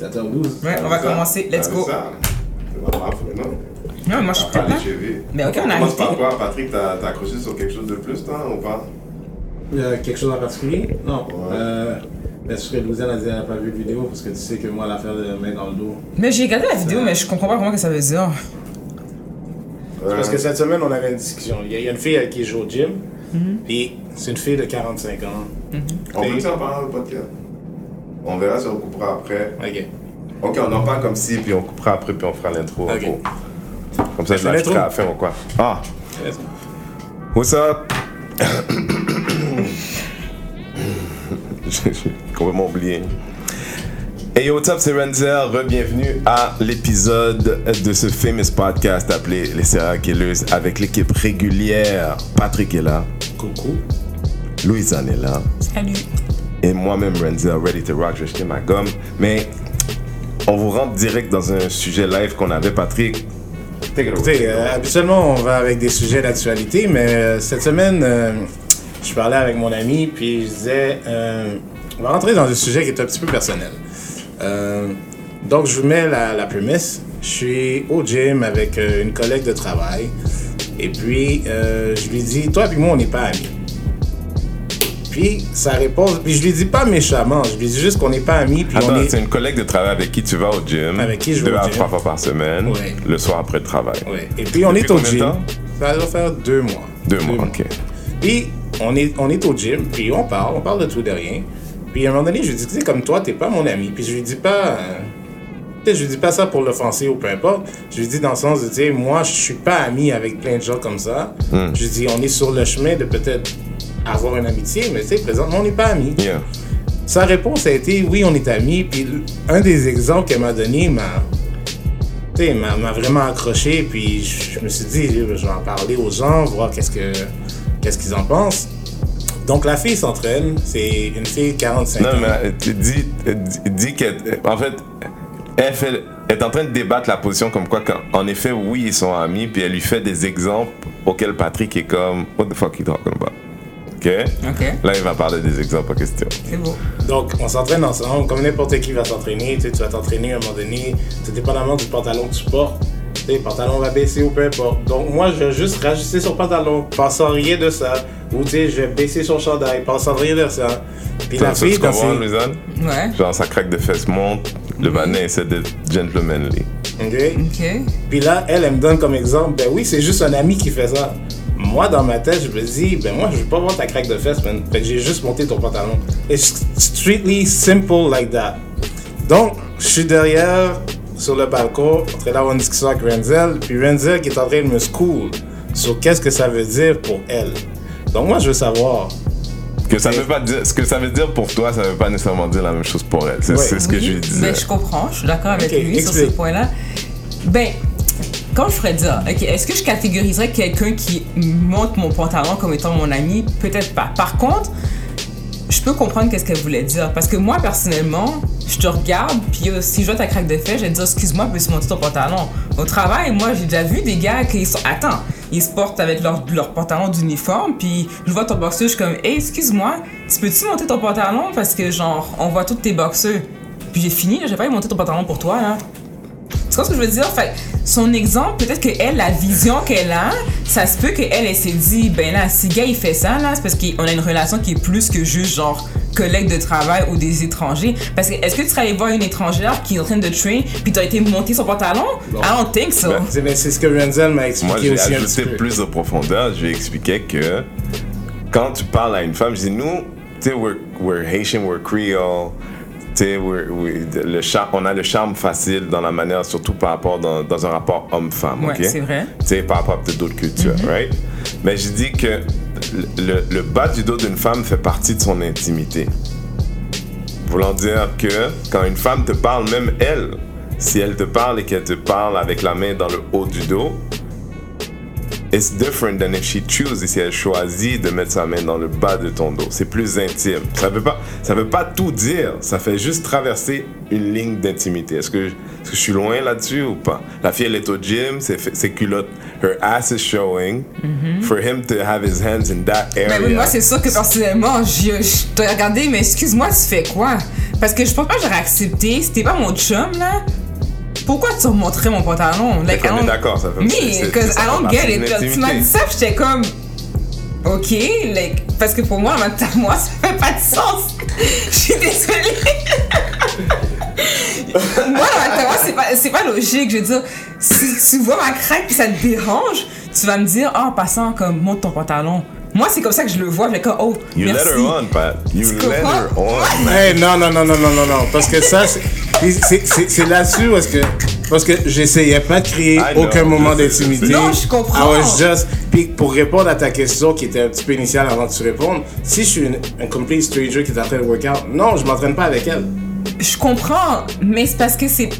7h12. Ouais, on va commencer. Let's go. c'est ça. C'est pas grave, mais non. Non, moi je suis pas. Mais ok, on a commence par arrêté. quoi, Patrick? T'as t'as accroché sur quelque chose de plus, toi, ou pas? Quelque chose en particulier? Non. Ouais. Euh, mais ce que Louisiane a dit, elle n'a pas vu de vidéo parce que tu sais que moi, l'affaire de main dans le dos. Mais j'ai regardé la vidéo, mais je comprends pas ce que ça veut dire. Parce que cette semaine, on avait une discussion. Il y a, il y a une fille avec qui je joue au gym. Puis c'est une fille de 45 ans. On peut en parler dans le podcast On verra si on coupera après. Ok. Ok, on en parle comme si, puis on coupera après, puis on fera l'intro. Ok. Bon. Comme ça, je l'intro? à la fin ou quoi? Ah What's up? J'ai complètement oublié. Hey yo, what's up, c'est Renzel. Re-bienvenue à l'épisode de ce famous podcast appelé Les Serial Killers avec l'équipe régulière. Patrick est là, Coucou. Louisanne est là, Salut. Et moi-même Renzel, ready to rock, vais jeter ma gomme. Mais on vous rentre direct dans un sujet live qu'on avait, Patrick. Écoutez, euh, habituellement, on va avec des sujets d'actualité, mais euh, cette semaine, euh, je parlais avec mon ami, puis je disais, euh, on va rentrer dans un sujet qui est un petit peu personnel. Donc, je vous mets la, la. Je suis au gym avec une collègue de travail, et puis je lui dis, toi et moi, on n'est pas amis. Puis sa réponse, puis je lui dis pas méchamment, je lui dis juste qu'on n'est pas amis, puis Attends, on est. c'est une collègue de travail avec qui tu vas au gym. Avec qui je vais Deux à trois fois par semaine. Ouais. Le soir après le travail. Ouais. Et puis on Depuis est au gym. temps? Ça va faire deux mois. Deux mois, ok. Puis on est, on est au gym, puis on parle, on parle de tout de rien. Puis à un moment donné, je lui dis, tu sais, comme toi, t'es pas mon ami. Puis je lui dis pas. je lui dis pas ça pour l'offenser ou peu importe. Je lui dis dans le sens de, tu sais, moi, je suis pas ami avec plein de gens comme ça. Hmm. Je lui dis, on est sur le chemin de peut-être avoir une amitié, mais tu sais, présentement, on n'est pas amis. Yeah. Sa réponse a été oui, on est amis. Puis un des exemples qu'elle m'a donné m'a, m'a, vraiment accroché. Puis je me suis dit, je vais en parler aux gens, voir qu'est-ce que qu'est-ce qu'ils en pensent. Donc la fille s'entraîne, c'est une fille de 45 Non, ans. mais euh, tu dis, euh, dis, qu'elle. En fait, elle, fait, elle est en train de débattre la position comme quoi, en effet, oui, ils sont amis, puis elle lui fait des exemples auxquels Patrick est comme, What the fuck you talking about? Ok? Ok, Là, il va parler des exemples en question. c'est beau. Donc on s'entraîne ensemble, comme n'importe qui va s'entraîner. Tu sais, tu vas t'entraîner à un moment donné, tout dépendamment du pantalon que tu portes. Tu sais, le pantalon va baisser ou peu importe. Donc moi, je vais juste rajuster son pantalon, pensant rien de ça. Ou tu sais, je vais baisser son chandail, pensant rien de ça. Puis la Ça, ça, fille, tu comprends, Louisanne? Ouais. Genre, sa craque de fesses monte, le vanet essaie d'être gentlemanly. OK? Ok. Puis là, elle, elle me donne comme exemple, ben oui, c'est juste un ami qui fait ça. Moi, dans ma tête, je me dis, ben moi, je veux pas voir ta craque de fesses, man. Fait que j'ai juste monté ton pantalon. It's strictly simple like that. Donc, je suis derrière, sur le balcon, en train d'avoir une discussion avec Renzel, puis Renzel qui est en train de me school sur qu'est-ce que ça veut dire pour elle. Donc moi, je veux savoir. Que ça veut pas dire, ce que ça veut dire pour toi, ça veut pas nécessairement dire la même chose pour elle. C'est Ouais. ce que Oui, je lui disais. Ben, je comprends, je suis d'accord avec lui sur ce point-là. Ben, quand je ferais dire, ok, est-ce que je catégoriserais quelqu'un qui monte mon pantalon comme étant mon ami? Peut-être pas. Par contre, je peux comprendre qu'est-ce qu'elle voulait dire. Parce que moi, personnellement, je te regarde, puis euh, si je vois ta craque de fesses, je vais te dire, excuse-moi, peux-tu monter ton pantalon? Au travail, moi, j'ai déjà vu des gars qui sont. Attends, ils se portent avec leur, leur pantalon d'uniforme, puis je vois ton boxeur, je suis comme, hey, excuse-moi, tu peux-tu monter ton pantalon? Parce que, genre, on voit tous tes boxeurs. Puis j'ai fini, j'ai pas monter ton pantalon pour toi, là. Tu vois ce que je veux dire? Fait son exemple, peut-être que elle, la vision qu'elle a, ça se peut qu'elle, elle s'est dit, ben là, si gars il fait ça, là, c'est parce qu'on a une relation qui est plus que juste genre collègue de travail ou des étrangers. Parce que est-ce que tu serais allé voir une étrangère qui est en train de train, puis t'as été monter son pantalon? I don't think so. Ben, C'est ben, c'est ce que Renzel m'a expliqué Moi, j'ai aussi un petit ajouté peu. plus de profondeur. Je lui ai expliqué que quand tu parles à une femme, je dis nous, tu sais, we're, we're Haitian, we're Creole. Le char- on a le charme facile dans la manière, surtout par rapport dans, dans un rapport homme-femme. Ouais, ok? c'est vrai. Mm-hmm. Tu sais, par rapport à peut-être d'autres cultures, right? Mais je dis que le- le bas du dos d'une femme fait partie de son intimité. Voulant dire que quand une femme te parle, même elle, si elle te parle et qu'elle te parle avec la main dans le haut du dos, it's different than if she chooses, si elle choisit de mettre sa main dans le bas de ton dos. C'est plus intime. Ça veut pas, ça veut pas tout dire. Ça fait juste traverser une ligne d'intimité. Est-ce que, est-ce que je suis loin là-dessus ou pas? La fille, elle est au gym, ses, ses culottes, her ass is showing. For him to have his hands in that area. Ben oui, moi, c'est sûr que personnellement, je, je t'ai regardé, mais excuse-moi, tu fais quoi? Parce que je pense pas que j'aurais accepté. C'était pas mon chum, là. Pourquoi tu remontrais mon pantalon? Like, On I est don't- d'accord, ça fait Me, c'est- cause I don't get it. Tu m'as dit ça, j'étais comme. Ok, like, parce que pour moi, en même temps, moi, ça fait pas de sens. Je suis désolée. moi, en même temps, moi, c'est pas, c'est pas logique. Je veux dire, si tu vois ma craque puis ça te dérange, tu vas me dire, ah, en passant, comme, monte ton pantalon. Moi, c'est comme ça que je le vois. Je comme, oh, You merci. let her on, Pat. You Tu let her on. Hey, non, non, non, non, non, non, non. Parce que ça, c'est- là-dessus parce que, parce que j'essayais pas de créer aucun moment d'intimité. Non, je comprends. I was just. Puis pour répondre à ta question qui était un petit peu initiale avant que tu répondes, si je suis une- un complete stranger qui est en train de workout, non, je m'entraîne pas avec elle. Je comprends, mais c'est parce que c'est. Tu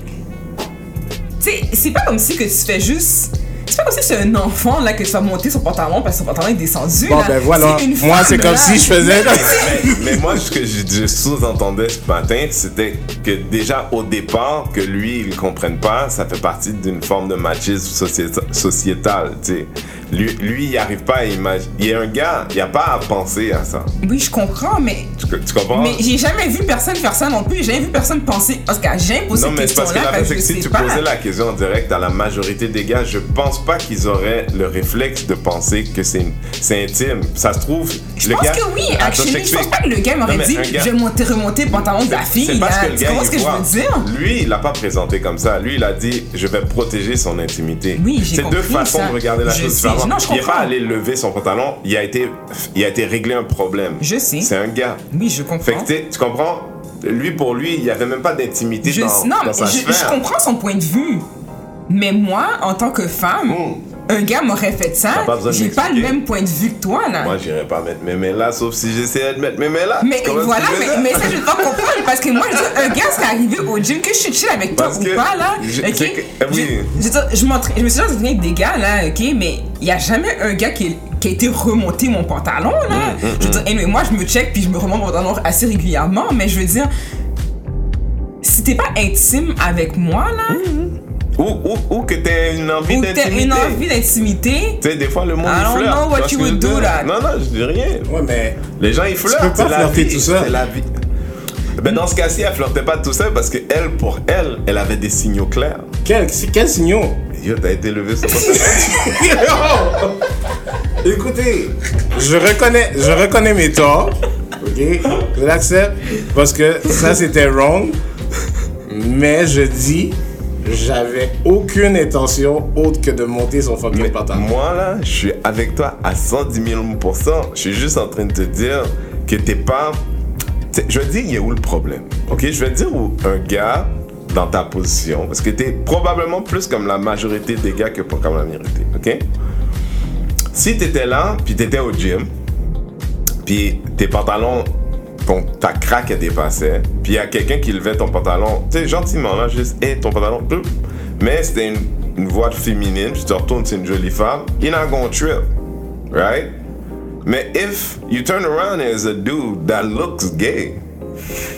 sais, c'est pas comme si que tu fais juste. C'est pas comme si c'est un enfant là que tu vas monter son pantalon parce que son pantalon est descendu. Bon, là. ben voilà. Une Moi, c'est comme là. si je faisais. mais, mais moi, ce que je, je sous-entendais ce matin, c'était que déjà au départ, que lui, il ne comprenne pas, ça fait partie d'une forme de machisme sociéta- sociétal. tu sais. Lui, lui, il n'arrive pas à imaginer. Il est un gars, il n'y a pas à penser à ça. Oui, je comprends, mais. Tu, tu comprends? Mais j'ai jamais vu personne faire ça non plus. J'ai jamais vu personne penser. Parce que j'ai posé non, mais c'est parce que la parce que je si tu pas. posais la question en direct à la majorité des gars, je pense pas qu'ils auraient le réflexe de penser que c'est intime. Ça se trouve, Je le pense gars. que oui, actually. Je pense pas que le gars m'aurait dit gars- je vais monter, remonter le pantalon de la fille. C'est parce que le Tu gars, il ce que je voit. veux dire? Lui, il l'a pas présenté comme ça. Lui, il a dit, je vais protéger son intimité. Oui, j'ai C'est deux façons de regarder la Je chose Non, je il n'est pas allé lever son pantalon. Il a été, il a été réglé un problème. Je sais. C'est un gars. Oui, je comprends. Fait que t'es- tu comprends? Lui, pour lui, il n'y avait même pas d'intimité dans, non, dans mais sa je, sphère. je comprends son point de vue. Mais moi, en tant que femme, un gars m'aurait fait ça. J'ai pas le même point de vue que toi, là. Moi, j'irais pas mettre mes mains là, sauf si j'essayais de mettre mes mains là. mais voilà, mais, ça, je pas comprendre. Parce que moi, je dis, un gars, c'est arrivé au gym, que je suis chill avec toi Parce ou pas, là. je- ok? c'est que- oui. Je, je, je, me suis déjà avec des gars, là, ok? Mais il y a jamais un gars qui, qui a été remonté mon pantalon, là. Hum, je veux dire, anyway, moi, je me check puis je me remonte mon pantalon assez régulièrement, mais je veux dire. Si t'es pas intime avec moi, là, Ou, ou, ou que t'aies une envie ou t'as d'intimité. une envie d'intimité, Tu sais, des fois, le monde, I il don't flirte. know tu what vois ce you would do, là. Non, non, je dis rien. Ouais, mais. Les gens, ils flirtent. peux pas c'est la flirter vie, tout seul. C'est la vie. Ben, dans ce cas-ci, elle flirtait pas tout seul parce que elle, pour elle, elle avait des signaux clairs. Quel, c'est- quel signaux? Yo, t'as été levé sur. Écoutez, je reconnais, je reconnais mes torts, ok, je l'accepte parce que ça c'était wrong, mais je dis, j'avais aucune intention autre que de monter son fucking Mais pantalon. moi, là, je suis avec toi à 110 000 Je suis juste en train de te dire que t'es pas. t'sais, Je vais te dire, il y a où le problème? Ok, je vais te dire où un gars dans ta position, parce que t'es probablement plus comme la majorité des gars que pas comme la minorité. Ok? Si t'étais là, puis t'étais au gym, puis tes pantalons, ton, ta craque elle dépassait, puis il y a quelqu'un qui levait ton pantalon, tu sais, gentiment, là, juste, hé, ton pantalon, mais c'était une, une voix féminine, puis tu te retournes, c'est une jolie femme, you're not gonna trip, right? Mais if you turn around as a dude that looks gay,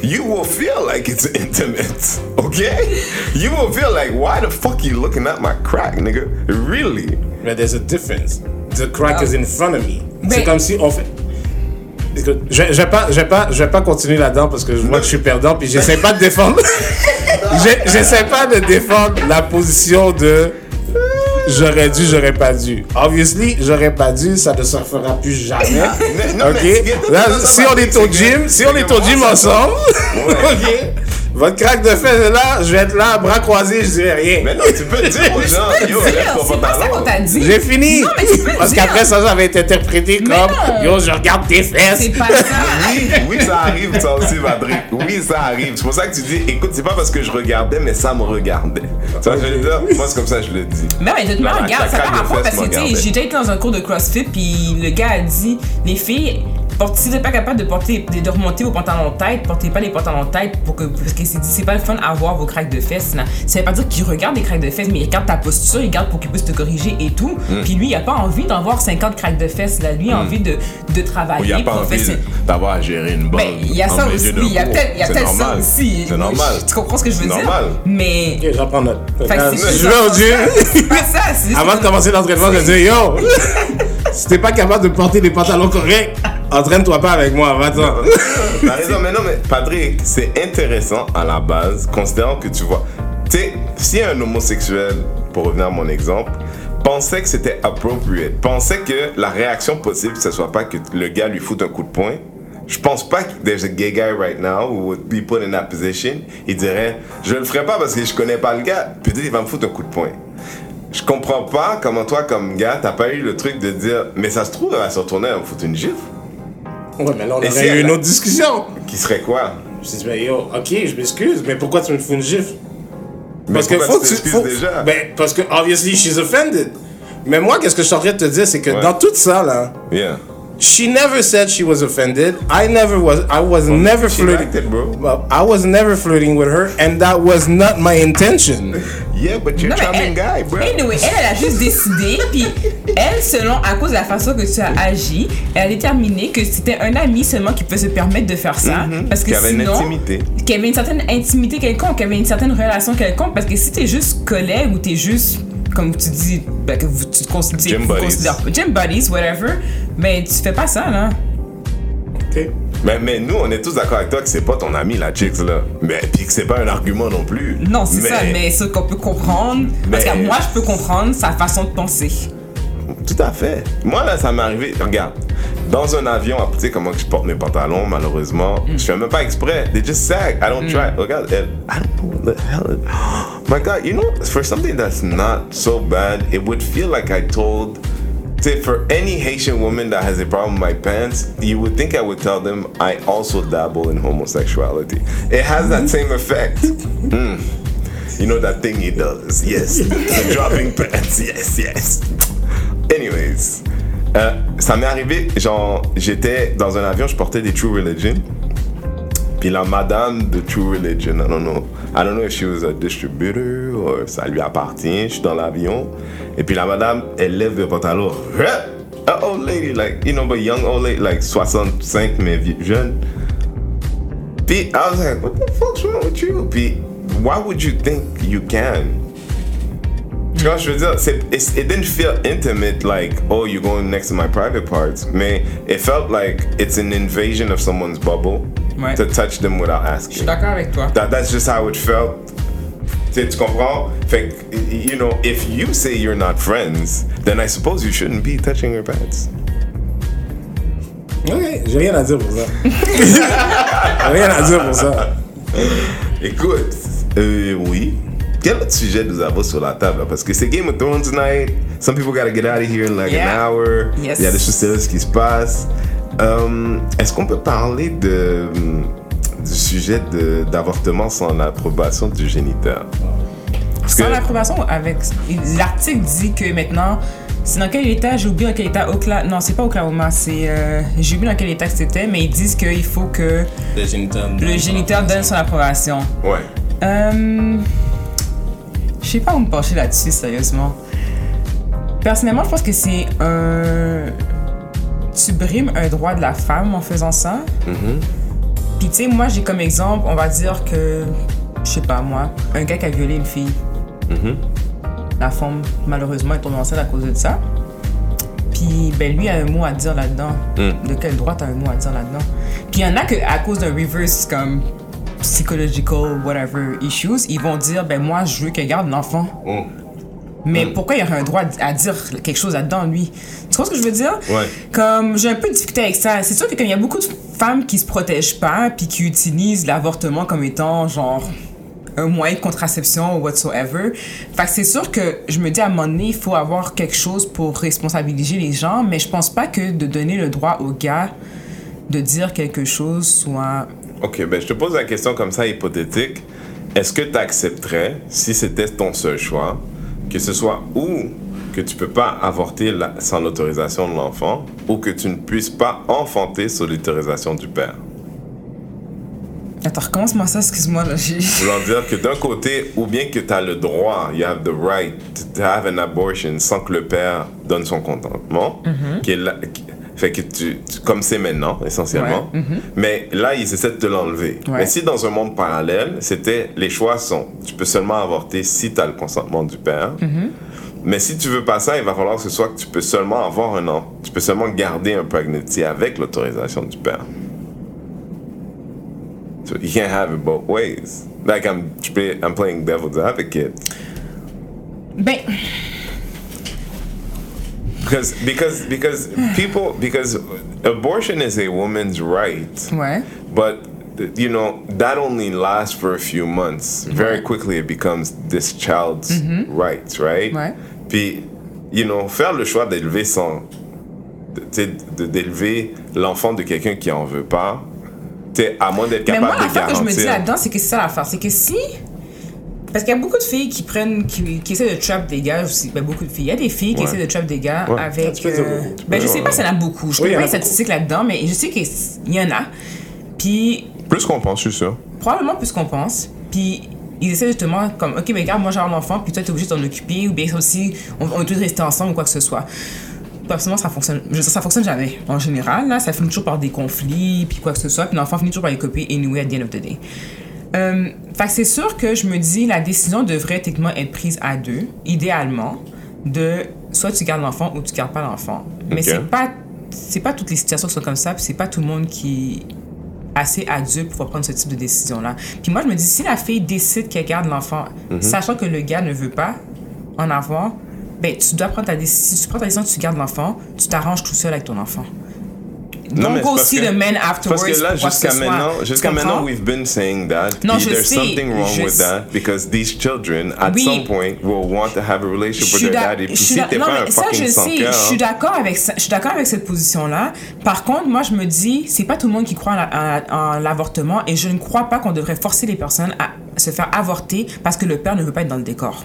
you will feel like it's intimate, okay? You will feel like, why the fuck you looking at my crack, nigga? Really? Mais there's a difference. The crack is in front of me. C'est Mais- comme si on fait. Écoute, je, pas, je vais pas, je vais pas continuer là-dedans parce que je vois que je suis perdant puis j'essaie pas de défendre. J'essaie pas de défendre la position de j'aurais dû, j'aurais pas dû. Obviously, j'aurais pas dû, ça ne se refera plus jamais. Ok? Là, si on est au gym, si on est au gym ensemble, ok? Votre craque de fesses est là, je vais être là, bras croisés, je dirai rien. Mais non, tu peux dire aux gens, yo, ton c'est pas ça qu'on t'a dit. J'ai fini. Non, mais tu peux Parce qu'après ça, ça va être interprété comme non. Yo, je regarde tes fesses. C'est pas ça. Oui, oui, ça arrive, ça aussi, Madrid. Oui, ça arrive. C'est pour ça que tu dis, écoute, c'est pas parce que je regardais, mais ça me regardait. Tu vois, je veux dire, moi, c'est comme ça que je le dis. Mais honnêtement, regarde, ça rapport fesses parce que, tu sais, regardait. j'ai déjà été dans un cours de CrossFit, puis le gars a dit, les filles, porte- si vous n'êtes pas capable de porter, de, de remonter vos pantalons tête, portez pas les pantalons tête pour que, parce que c'est pas le fun à voir vos craques de fesses, là. Ça veut pas dire qu'il regarde les craques de fesses, mais il regarde ta posture, il regarde pour qu'il puisse te corriger et tout. Hmm. Puis lui, il a pas envie d'en voir 50 craques de fesses, là. Lui, il a envie de, de Ou il travailler a pas envie d'avoir à gérer une bonne. Ben, il y a ça aussi, il y a peut-être ça normal. aussi. C'est normal. Tu comprends ce que je veux C'est dire? normal. Mais. Ok, j'en prends note. Fait que Euh, c'est je vais au pas ça, c'est Avant de commencer l'entraînement, je vais dire Yo, si t'es pas capable de porter des pantalons corrects, Entraîne-toi pas avec moi, va-t'en. T'as raison, mais non, mais Patrick, c'est intéressant à la base, considérant que tu vois. Tu sais, si un homosexuel, pour revenir à mon exemple, pensait que c'était appropriate, pensait que la réaction possible, ce soit pas que le gars lui foute un coup de poing, je pense pas que there's a gay guy right now who would be put in that position. Il dirait, je le ferai pas parce que je connais pas le gars. Peut-être il va me foutre un coup de poing. Je comprends pas comment toi, comme gars, t'as pas eu le truc de dire, mais ça se trouve, elle va se retourner, elle va me foutre une gifle. Ouais, mais là, on Et si aurait eu elle une autre discussion. Qui serait quoi? Je dis, mais yo, ok, je m'excuse, mais pourquoi tu me fous une gifle? Mais Parce que pourquoi faut tu que tu. t'excuses faut- déjà? Ben, parce que, obviously, she's offended. Mais moi, qu'est-ce que je suis en train de te dire, c'est que Ouais. dans tout ça, là, Yeah. She never said she was offended. I never was. I was never she flirting. it, bro. Well, I was never flirting with her, and that was not my intention. Yeah, but you're Non, charming elle, guy, bro. anyway, elle, elle a juste décidé, puis elle, selon, à cause de la façon que tu as agi, elle a déterminé que c'était un ami seulement qui peut se permettre de faire ça. Parce que y avait une sinon, intimité. Qu'il y avait une certaine intimité quelconque, qu'il y avait une certaine relation quelconque, parce que si t'es juste collègue ou t'es juste, comme tu dis, ben, que vous, tu te considères, Gym vous buddies. considères- gym buddies, whatever, ben tu fais pas ça, là. Ok. Mais, mais nous, on est tous d'accord avec toi que c'est pas ton ami, la chicks, là. Mais puis que c'est pas un argument non plus. Non, c'est ça, mais ce qu'on peut comprendre, parce Mais- que moi, je peux comprendre sa façon de penser. Tout à fait. Moi, là, ça m'est arrivé. Regarde, dans un avion, tu sais comment je porte mes pantalons, malheureusement. Mm. Je fais même pas exprès. They just sag. I don't mm. try. Regarde, elle. I don't know what the hell. it- My God, you know, for something that's not so bad, it would feel like I told. Say for any Haitian woman that has a problem with my pants, you would think I would tell them I also dabble in homosexuality. It has that mm-hmm. same effect. Mm. You know that thing he does. Yes. The dropping pants. Yes, yes. Anyways, euh, ça m'est arrivé, genre, j'étais dans un avion, je portais des True Religion. Puis la madame de True Religion, I don't know. I don't know if she was a distributor or ça lui appartient. Je suis dans l'avion. Et puis la madame, elle lève le pantalon. A old lady, like, you know, but young old lady, like 65, mais jeune. Puis I was like, what the fuck's wrong with you? Puis why would you think you can? Tu vois, je veux dire, c'est- it's- it didn't feel intimate like, oh, you're going next to my private parts. Mais it felt like it's an invasion of someone's bubble Ouais. to touch them without Je asking. suis d'accord avec toi. That, that's just how it felt. Tu sais, tu comprends? Fait you know, if you say you're not friends, then I suppose you shouldn't be touching her pants. Ok, j'ai rien à dire pour ça. J'ai rien à dire pour ça. Écoute, euh, oui. Quel autre sujet nous avons sur la table? Parce que c'est Game of Thrones tonight. Some people gotta get out of here in like Yeah. an hour. Yes. Il y a des choses sérieuses qui se passent. Euh, Est-ce qu'on peut parler de, du sujet d'avortement sans l'approbation du géniteur? Parce Sans que- l'approbation, avec l'article dit que maintenant, c'est dans quel état, j'ai oublié dans quel état, Oklahoma, non, c'est pas Oklahoma, c'est, euh, j'ai oublié dans quel état que c'était, mais ils disent qu'il faut que Le géniteur. le géniteur donne son approbation. Ouais. Euh, je sais pas où me pencher là-dessus, sérieusement. Personnellement, je pense que c'est un. Tu brimes un droit de la femme en faisant ça. Puis, tu sais, moi, j'ai comme exemple, on va dire que. Je sais pas, moi, un gars qui a violé une fille. La femme, malheureusement, est tombée enceinte à cause de ça. Puis, ben, lui a un mot à dire là-dedans. De quel droit t'as un mot à dire là-dedans? Puis, il y en a que, à cause d'un reverse, comme psychological, whatever issues, ils vont dire, ben, moi, je veux qu'elle garde l'enfant. Mais pourquoi il y aurait un droit à dire quelque chose là-dedans, lui? Tu vois ce que je veux dire? Ouais. Comme, j'ai un peu de difficulté avec ça. C'est sûr que quand il y a beaucoup de femmes qui se protègent pas, puis qui utilisent l'avortement comme étant, genre, un moyen de contraception ou whatsoever. Fait que c'est sûr que je me dis à un moment donné, il faut avoir quelque chose pour responsabiliser les gens, mais je pense pas que de donner le droit au gars de dire quelque chose soit. Ok, ben je te pose la question comme ça, hypothétique. Est-ce que tu accepterais, si c'était ton seul choix, que ce soit ou que tu peux pas avorter la- sans l'autorisation de l'enfant, ou que tu ne puisses pas enfanter sans l'autorisation du père? Attends, recommence-moi ça, excuse-moi. Là, j'ai- Voulant dire que d'un côté, ou bien que tu as le droit, you have the right to have an abortion sans que le père donne son consentement, qui est là- qui- fait que tu, tu- comme c'est maintenant, essentiellement. Mais là, ils essaient de te l'enlever. Ouais. Mais si dans un monde parallèle, c'était les choix sont, tu peux seulement avorter si tu as le consentement du père. Mais si tu veux pas ça, il va falloir que ce soit que tu peux seulement avoir un an, tu peux seulement garder un pregnancy avec l'autorisation du père. So you can't have it both ways. Like I'm, I'm playing devil's advocate. Ben, Because because because people because abortion is a woman's right. ouais. But you know that only lasts for a few months. Very quickly, it becomes this child's rights, right? Ouais. Puis, you know, faire le choix d'élever son, d'élever l'enfant de quelqu'un qui en veut pas, t'es à moins d'être Mais capable moi, de l'affaire que je me dis là-dedans, c'est que c'est ça l'affaire. C'est que si. Parce qu'il y a beaucoup de filles qui prennent. qui, qui essaient de trap des gars aussi. Ben, beaucoup de filles. Il y a des filles qui Ouais. essaient de trap des gars Ouais. avec. Euh, ben, je sais pas s'il y en a beaucoup. Je connais pas les statistiques là-dedans, mais je sais qu'il y en a. Puis, Plus qu'on pense, je suis sûr. probablement plus qu'on pense. Puis, ils essaient justement comme, ok, mais regarde, moi j'ai un enfant, puis toi t'es obligé de t'en occuper, ou bien aussi, on, on est tous rester ensemble ou quoi que ce soit. Personnellement, ça fonctionne. Je ça fonctionne jamais. En général, là, ça finit toujours par des conflits, puis quoi que ce soit, puis l'enfant finit toujours par les copier anyway at the end of the day. Euh, c'est sûr que je me dis, la décision devrait techniquement être prise à deux, idéalement, de soit tu gardes l'enfant ou tu gardes pas l'enfant. Mais c'est pas c'est pas toutes les situations qui sont comme ça, puis c'est pas tout le monde qui est assez adulte pour pouvoir prendre ce type de décision-là. Puis moi, je me dis, si la fille décide qu'elle garde l'enfant, Mhm. sachant que le gars ne veut pas en avoir, ben, tu dois prendre ta décision. Si tu prends ta décision, tu gardes l'enfant, tu t'arranges tout seul avec ton enfant. Non, Don't go see que- the men afterwards. Parce que là, jusqu'à maintenant, jusqu'à maintenant, we've been saying that. Non, je there's sais, something wrong je with sais. that because these children, at Oui. some point, will want to have a relationship Je with their daddy. Puis je si t'es pas un ça, je fucking sans sais. cœur, Je suis d'accord avec ça. Je suis d'accord avec cette position-là. Par contre, moi, je me dis, c'est pas tout le monde qui croit en la- en en l'avortement et je ne crois pas qu'on devrait forcer les personnes à se faire avorter parce que le père ne veut pas être dans le décor.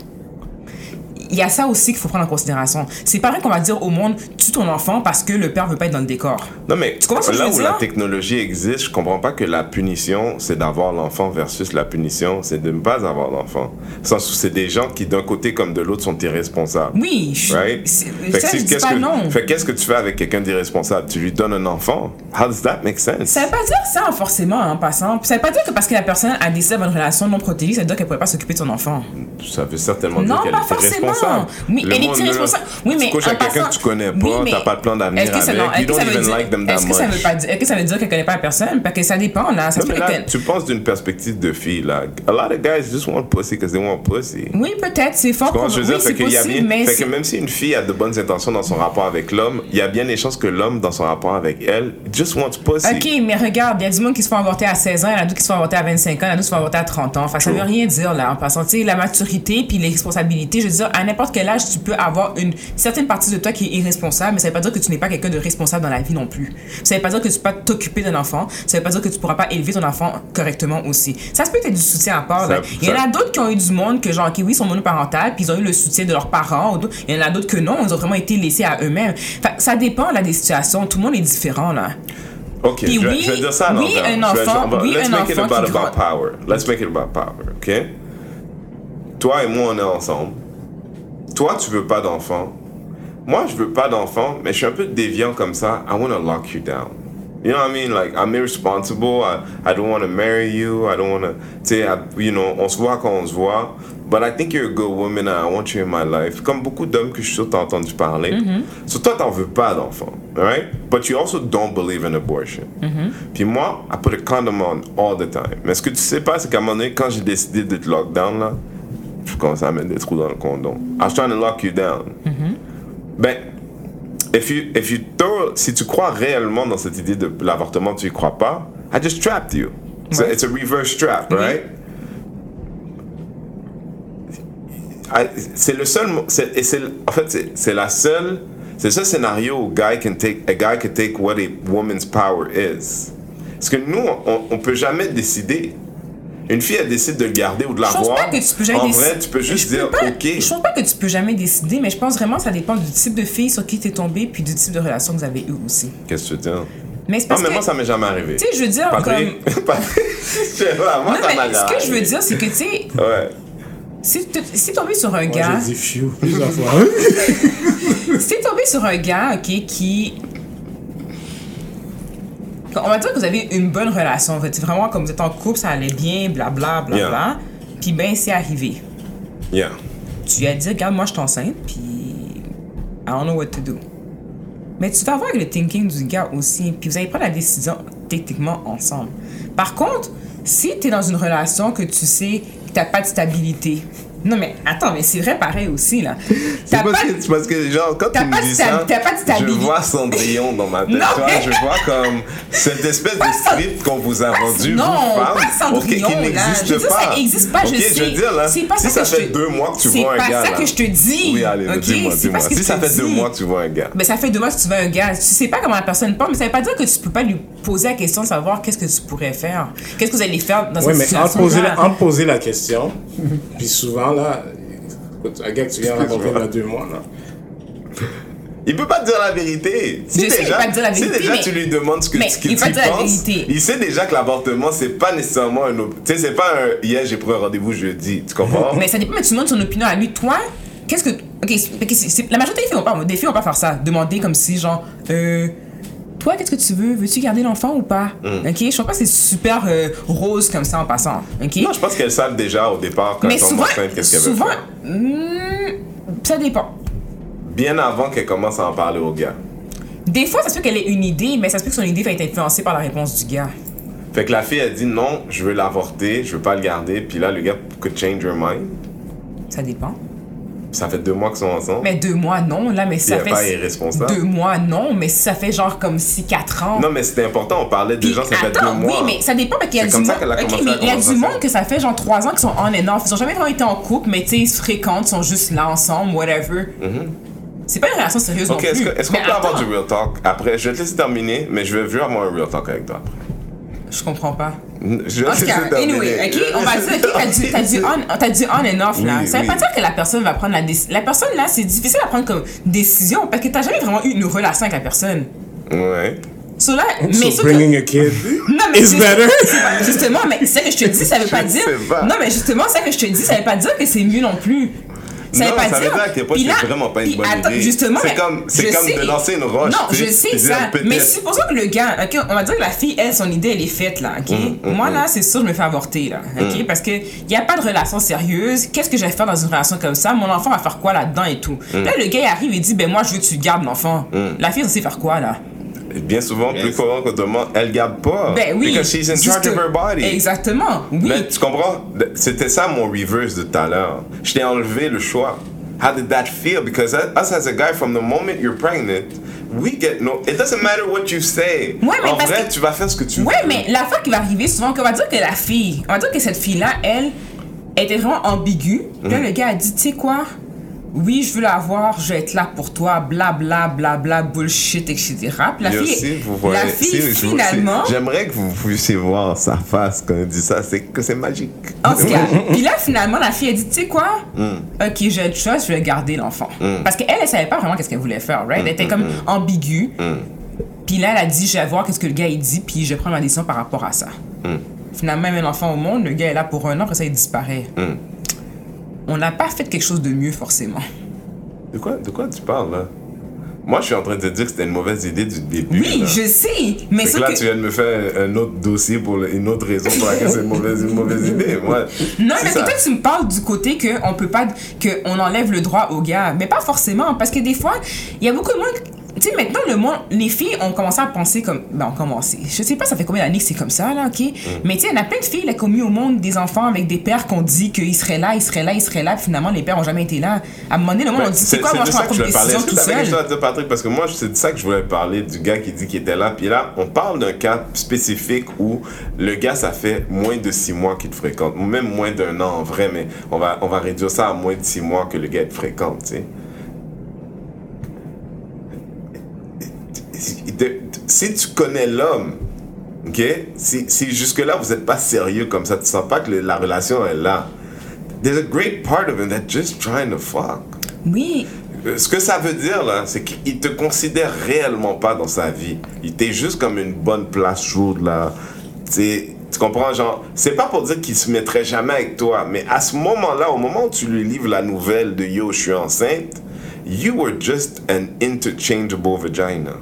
Il y a ça aussi qu'il faut prendre en considération. C'est pas vrai qu'on va dire au monde, tue ton enfant parce que le père veut pas être dans le décor. Non, mais Tu comprends là où dire? la technologie existe, je comprends pas que la punition, c'est d'avoir l'enfant versus la punition, c'est de ne pas avoir l'enfant. Sens où c'est des gens qui, d'un côté comme de l'autre, sont irresponsables. Oui, je, Right? c'est- Fait ça, je dis pas que, non. fait qu'est-ce que tu fais avec quelqu'un d'irresponsable? Tu lui donnes un enfant? How does that make sense? Ça veut pas dire ça forcément en passant. Ça veut pas dire que parce que la personne a décidé d'avoir une relation non protégée, ça veut dire qu'elle pourrait pas s'occuper de son enfant. Ça veut certainement dire Non, qu'elle pas est forcément. Oui, Le elle est monde, irresponsable. là, Oui, mais tu couches avec quelqu'un que tu connais pas, Oui, t'as pas de plan d'avenir est-ce que ça- avec, non, you don't even dire- like them that Est-ce que ça much. veut dire, est-ce que ça veut dire qu'elle connaît pas la personne? Parce que ça dépend, là. Ça Non, se mais peut là, que- tu penses d'une perspective de fille, là. A lot of guys just want pussy because they want pussy. Oui, peut-être, c'est fort. Comment je veux oui, dire, fait c'est possible, bien, mais fait que même si une fille a de bonnes intentions dans son rapport avec l'homme, il y a bien des chances que l'homme, dans son rapport avec elle, just wants pussy. Ok, mais regarde, il y a du monde qui se font avorter à 16 ans, il y en a d'autres qui se font avorter à 25 ans, il y en a d'autres qui se font avorter à 30 ans. Enfin, ça veut rien dire, là, en passant. Tu sais, la maturité puis les responsabilités, je veux dire, à n'importe quel âge, tu peux avoir une certaine partie de toi qui est irresponsable, mais ça veut pas dire que tu n'es pas quelqu'un de responsable dans la vie non plus. Ça veut pas dire que tu peux pas t'occuper d'un enfant, ça veut pas dire que tu pourras pas élever ton enfant correctement aussi. Ça se peut être du soutien à part. Ça- Il y en a d'autres qui ont eu du monde que, genre, qui, oui, sont monoparentales, puis ils ont eu le soutien de leurs parents. Il y en a d'autres que non, ils ont vraiment été laissés à eux-mêmes. Ça dépend, là, des situations. Tout le monde est différent, là. Ok, je, oui, je vais dire ça à oui, un Je vais- enfant- je- oui, let's un make it enfant about, qui about grandit. power. Let's make it about power, ok? Toi et moi, on est ensemble. Toi, tu veux pas d'enfant. Moi, je veux pas d'enfant, mais je suis un peu déviant comme ça. I want to lock you down. You know what I mean? Like, I'm irresponsible. I, I don't want to marry you. I don't want to, tu sais, I- you know, on se voit quand on se voit. But I think you're a good woman and I want you in my life. Comme beaucoup d'hommes que je suis sûr que t'as entendu parler. So, toi, t'en veux pas d'enfant, right? But you also don't believe in abortion. Puis moi, I put a condom on all the time. Mais ce que tu sais pas, c'est qu'à un moment donné, quand j'ai décidé d'être lockdown, là, je commençais à mettre des trous dans le condom. I was trying to lock you down. Ben, if you, if you throw, si tu crois réellement dans cette idée de l'avortement, tu y crois pas, I just trapped you. So it's a reverse trap, right? I- C'est le seul, et c'est, en fait, c'est, la seule, c'est seul scénario où guy can take, a guy can take what a woman's power is. Parce que nous, on, on peut jamais décider. Une fille, elle décide de le garder ou de Je pense l'avoir. pas que tu peux jamais En décider. vrai, tu peux juste Je dire, peux pas- OK. Je pense pas que tu peux jamais décider, mais je pense vraiment que ça dépend du type de fille sur qui tu es tombé puis du type de relation que vous avez eu aussi. Qu'est-ce que tu veux dire? Mais c'est Non, parce mais que. moi, ça m'est jamais arrivé. Tu sais, je veux dire, Patrick, comme. Moi, Non, ça mais m'a ce que je veux dire, c'est que, tu sais. Ouais. si tu si t'es tombé sur un Moi, gars. j'ai dit plusieurs fois. Si t'es tombé sur un gars, ok, qui. On va dire que vous avez une bonne relation. C'est vraiment comme vous êtes en couple, ça allait bien, blabla, blabla. Yeah. Puis ben, c'est arrivé. Yeah. Tu lui as dit, regarde, moi, je suis enceinte, puis I don't know what to do. Mais tu vas voir le thinking du gars aussi, puis vous allez prendre la décision techniquement ensemble. Par contre, si tu es dans une relation que tu sais que tu pas de stabilité, non, mais attends, mais c'est vrai pareil aussi, là. C'est parce, que, parce que, genre, quand tu me dis ça, je vois Cendrillon dans ma tête. tu vois, je vois comme cette espèce de script qu'on vous a vendu, non, vous, femmes, pas Cendrillon, qui n'existe pas. Ça n'existe pas, okay, je sais. je veux dire, là, pas si ça, fait deux mois que tu vois un gars, C'est pas ça là. que je te dis. Oui, allez, okay? dis-moi, dis-moi. Si ça fait deux mois que tu vois un gars. Mais ça fait deux mois que tu vois un gars. Tu sais pas comment la personne parle, mais ça veut pas dire que tu peux pas lui poser la question de savoir qu'est-ce que tu pourrais faire. Qu'est-ce que vous allez faire dans oui, cette mais situation poser, la, en poser la question, puis souvent, là, un gars que tu viens rencontrer il y a deux mois, là. Il peut pas te dire la vérité. Si Je sais, il déjà, peut pas te dire la si vérité, déjà mais- tu lui demandes ce que, mais ce que il tu peut te dire la penses, vérité. il sait déjà que l'avortement, c'est pas nécessairement un... Tu sais, c'est pas un... Hier, j'ai pris un rendez-vous jeudi. Tu comprends? Mais ça dépend, mais tu demandes son opinion à lui. Toi, qu'est-ce que. Ok, la majorité des filles vont pas, des filles vont pas faire ça. Demander comme si, genre, euh, toi, qu'est-ce que tu veux? Veux-tu garder l'enfant ou pas? Ok, je pense pas que c'est super euh, rose comme ça en passant. Ok? Non, je pense qu'elles savent déjà au départ quand Mais elles sont souvent, enceintes qu'est-ce qu'elles veulent souvent, hmm, ça dépend. Bien avant qu'elles commencent à en parler aux gars. Des fois, ça se peut qu'elle ait une idée, mais ça se peut que son idée va être influencée par la réponse du gars. Fait que la fille, elle dit non, je veux l'avorter, je veux pas le garder. Puis là, le gars could change your mind. Ça dépend. Ça fait deux mois qu'ils sont ensemble. Mais deux mois, non, là, mais ça fait. pas irresponsable. Deux mois, non, mais ça fait genre comme si quatre ans. Non, mais c'était important, on parlait Puis, gens, ça fait attends, deux mois. Oui, mais ça dépend parce qu'il y a C'est du comme monde. ça qu'elle a Ok, commencé mais il y a du monde que ça fait genre trois ans qu'ils sont on and off. Ils ont jamais vraiment été en couple, mais tu sais, ils se fréquentent, ils sont juste là ensemble, whatever. C'est pas une relation sérieuse. Ok, non est-ce plus. que- est-ce qu'on peut avoir du real talk après? Je vais te laisser terminer, mais je veux veux avoir un real talk avec toi après. Je comprends pas. Je cas, terminer. anyway, ok, on va dire, ok, t'as t'as du on, t'as du on and off là. Oui, ça veut oui. pas dire que la personne va prendre la décision. La personne là, c'est difficile à prendre comme décision parce que t'as jamais vraiment eu une relation avec la personne. Ouais. So là, mais So que- bringing a kid Non, mais is better? Justement, mais ça que je te dis, ça veut pas dire. sais pas. Non, mais justement, ça que je te dis, ça veut pas dire que c'est mieux non plus. Ça Non, veut pas ça veut dire. dire point Puis c'est là- vraiment pas une bonne attends, idée. Justement, C'est comme- c'est de lancer une roche, Non, je sais ça. dire, Mais c'est pour ça que le gars, ok, on va dire que la fille, elle, son idée, elle est faite là, ok? Mm, Moi là, c'est sûr, je me fais avorter là, ok, parce que y a pas de relation sérieuse. Qu'est-ce que je vais faire dans une relation comme ça? Mon enfant va faire quoi là-dedans et tout? Mm. Là, le gars il arrive et dit, ben moi, je veux que tu gardes l'enfant. La fille, elle sait faire quoi là? Bien souvent, plus courant qu'on demande, elle garde pas. Ben oui. Because she's in charge of her body. Exactement. Oui. Mais tu comprends? C'était ça mon reverse de tout à l'heure. Je t'ai enlevé le choix. How did that feel? Because us as a guy, from the moment you're pregnant, we get no. It doesn't matter what you say. Ouais, mais en parce vrai, que- tu vas faire ce que tu Ouais, veux. mais l'affaire qui va arriver souvent, qu'on va dire que la fille, on va dire que cette fille-là, elle, était vraiment ambiguë. Puis là, Mhm. le gars a dit, tu sais quoi? Oui, je veux l'avoir, je vais être là pour toi, bla bla bla bla, bullshit, etc. Puis la fille, aussi, vous voyez, la fille si, finalement, J'aimerais que vous puissiez voir sa face quand elle dit ça. C'est que c'est magique. en tout cas, puis là finalement la fille a dit, tu sais quoi? Mm. Ok, j'ai le choix, je vais garder l'enfant. Parce qu'elle, elle savait pas vraiment qu'est-ce qu'elle voulait faire, right? Elle Mm, était comme ambiguë. Puis là, elle a dit, je vais voir qu'est-ce que le gars il dit, puis je prendre ma décision par rapport à ça. Finalement, elle met l'enfant au monde, le gars est là pour un an, après ça, il disparaît. On n'a pas fait quelque chose de mieux, forcément. De quoi, de quoi tu parles là? Moi, je suis en train de te dire que c'était une mauvaise idée du début. Oui, là. je sais, mais que là, que... tu viens de me faire un autre dossier pour le- une autre raison pour laquelle c'est une mauvaise, une mauvaise idée. Moi, Non, mais ça. peut-être que tu me parles du côté que on peut pas, que on enlève le droit aux gars, mais pas forcément, parce que des fois, il y a beaucoup de monde. Tu sais, maintenant, le monde, les filles ont commencé à penser comme. Ben, ont commencé. Je sais pas, ça fait combien d'années que c'est comme ça, là, ok? Mm. Mais tu sais, il y en a plein de filles là, qui ont mis au monde des enfants avec des pères qu'on dit qu'ils seraient là, ils seraient là, ils seraient là, puis finalement, les pères ont jamais été là. À un moment donné, le monde, on Ben, dit, c'est quoi, moi, je prends parler. décision tout seul. à dire, Patrick? Parce que moi, c'est de ça que je voulais parler, du gars qui dit qu'il était là. Puis là, on parle d'un cas spécifique où le gars, ça fait moins de six mois qu'il te fréquente. Ou même moins d'un an en vrai, mais on va, on va réduire ça à moins de six mois que le gars te fréquente, tu sais. De- Si tu connais l'homme, ok? Si, si jusque-là vous n'êtes pas sérieux comme ça, tu sens pas que le- la relation est là. There's a great part of him that's just trying to fuck. Oui, Euh, Ce que ça veut dire là, c'est qu'il te considère réellement pas dans sa vie. Il était juste comme une bonne place chaude là. Tu tu comprends genre, c'est pas pour dire qu'il se mettrait jamais avec toi, mais à ce moment-là, au moment où tu lui livres la nouvelle de yo, je suis enceinte, you were just an interchangeable vagina.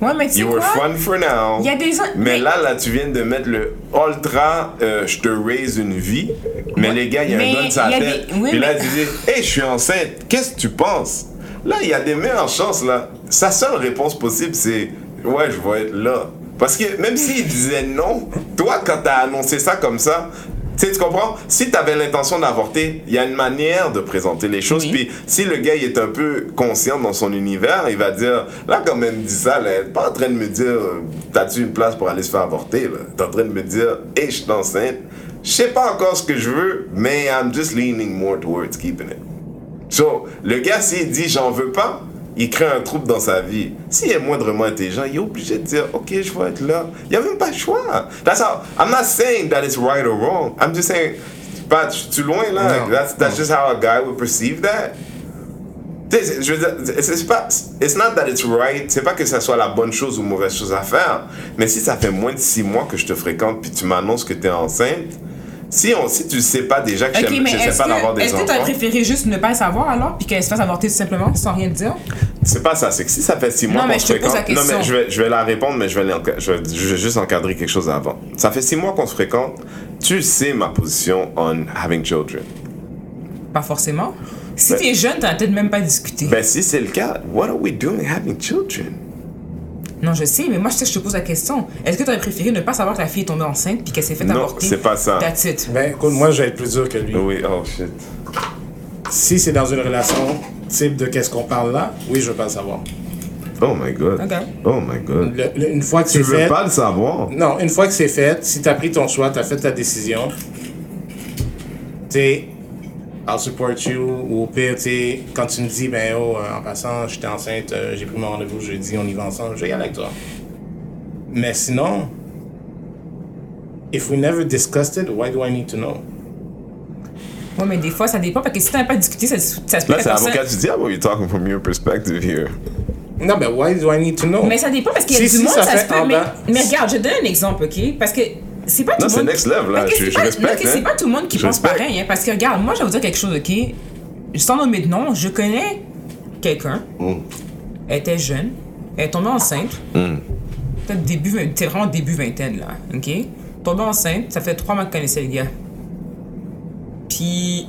Ouais, mais You were quoi? fun for now. Il y a des gens- Mais mais- là, là, tu viens de mettre le ultra, euh, je te raise une vie. Mais les gars, il y a Mais un gun sur il y la a tête. des- oui, Puis là, tu dis, hey, je suis enceinte. Qu'est-ce que tu penses? Là, il y a des meilleures chances, là. Sa seule réponse possible, c'est Ouais, je vais être là. Parce que même s'il disait non, toi, quand t'as annoncé ça comme ça, sais, tu comprends? Si t'avais l'intention d'avorter, il y a une manière de présenter les choses. Oui. Puis si le gars il est un peu conscient dans son univers, il va dire Là, quand même, dit ça, là, elle pas en train de me dire euh, T'as-tu une place pour aller se faire avorter? là? T'es en train de me dire Hey, je suis enceinte. Je sais pas encore ce que je veux, mais I'm just leaning more towards keeping it. So, le gars, s'il dit j'en veux pas, il crée un trouble dans sa vie. S'il est moindrement intelligent, il est obligé de dire ok, je vais être là. Il n'y a même pas le choix. That's how, I'm not saying that it's right or wrong. I'm just saying, Pat, je suis loin là. Non. That's, that's just how a guy would perceive that. Je veux dire, c'est pas, it's not that it's right, c'est pas que ça soit la bonne chose ou mauvaise chose à faire, mais si ça fait moins de six mois que je te fréquente puis tu m'annonces que tu es enceinte, si, on, si tu sais pas déjà que Ok, j'aime- mais j'essaie est-ce pas d'avoir des est-ce que t'aurais enfants, préféré juste ne pas savoir alors, puis qu'elle se fasse avorter tout simplement, sans rien te dire? c'est pas ça, c'est que si ça fait six mois qu'on je se fréquente, non mais je vais, je vais la répondre, mais je vais, l'enca- je, vais, je vais juste encadrer quelque chose avant. Ça fait six mois qu'on se fréquente, tu sais ma position on having children. Pas forcément. Si Ben- t'es jeune, t'as peut-être même pas discuté. Ben si c'est le cas, what are we doing having children? Non, je sais, mais moi, je sais, je te pose la question. Est-ce que t'aurais préféré ne pas savoir que la fille est tombée enceinte puis qu'elle s'est fait Non, avorter? c'est pas ça. That's it. Ben, écoute, moi, je vais être plus dur que lui. Oui, oh shit. Si c'est dans une relation type de qu'est-ce qu'on parle là, oui, je veux pas le savoir. Oh my god. Ok. Oh my god. Le- le- une fois que Tu c'est veux fait. pas le savoir? Non, une fois que c'est fait, si t'as pris ton choix, t'as fait ta décision, tu sais, I'll support you, ou au pire, tu sais, quand tu me dis, ben oh, euh, en passant, j'étais enceinte, euh, j'ai pris mon rendez-vous jeudi, on y va ensemble, je vais y aller avec toi. Mais sinon, if we never discussed it, why do I need to know? Ouais, mais des fois, ça dépend parce que si t'as pas discuté, ça, ça se peut Là, c'est l'avocat du diable ou you're talking from your perspective here? Non, ben why do I need to know? Mais ça dépend parce qu'il y a Si- du si monde, ça ça, se peut. Mais, mais regarde, je te donne un exemple, ok? Parce que c'est pas tout Non, le c'est monde. next level, là. Ok, Je- c'est je pas- respecte, ok, c'est pas tout le monde qui Je pense respecte. pareil, hein, parce que regarde, moi, je vais vous dire quelque chose, ok? Sans nommer de nom, je connais quelqu'un. Mm. Elle était jeune. Elle est tombée enceinte. Peut-être début, vraiment début vingtaine, là, ok? Tombée enceinte, ça fait trois mois qu'elle connaissait le gars. Puis,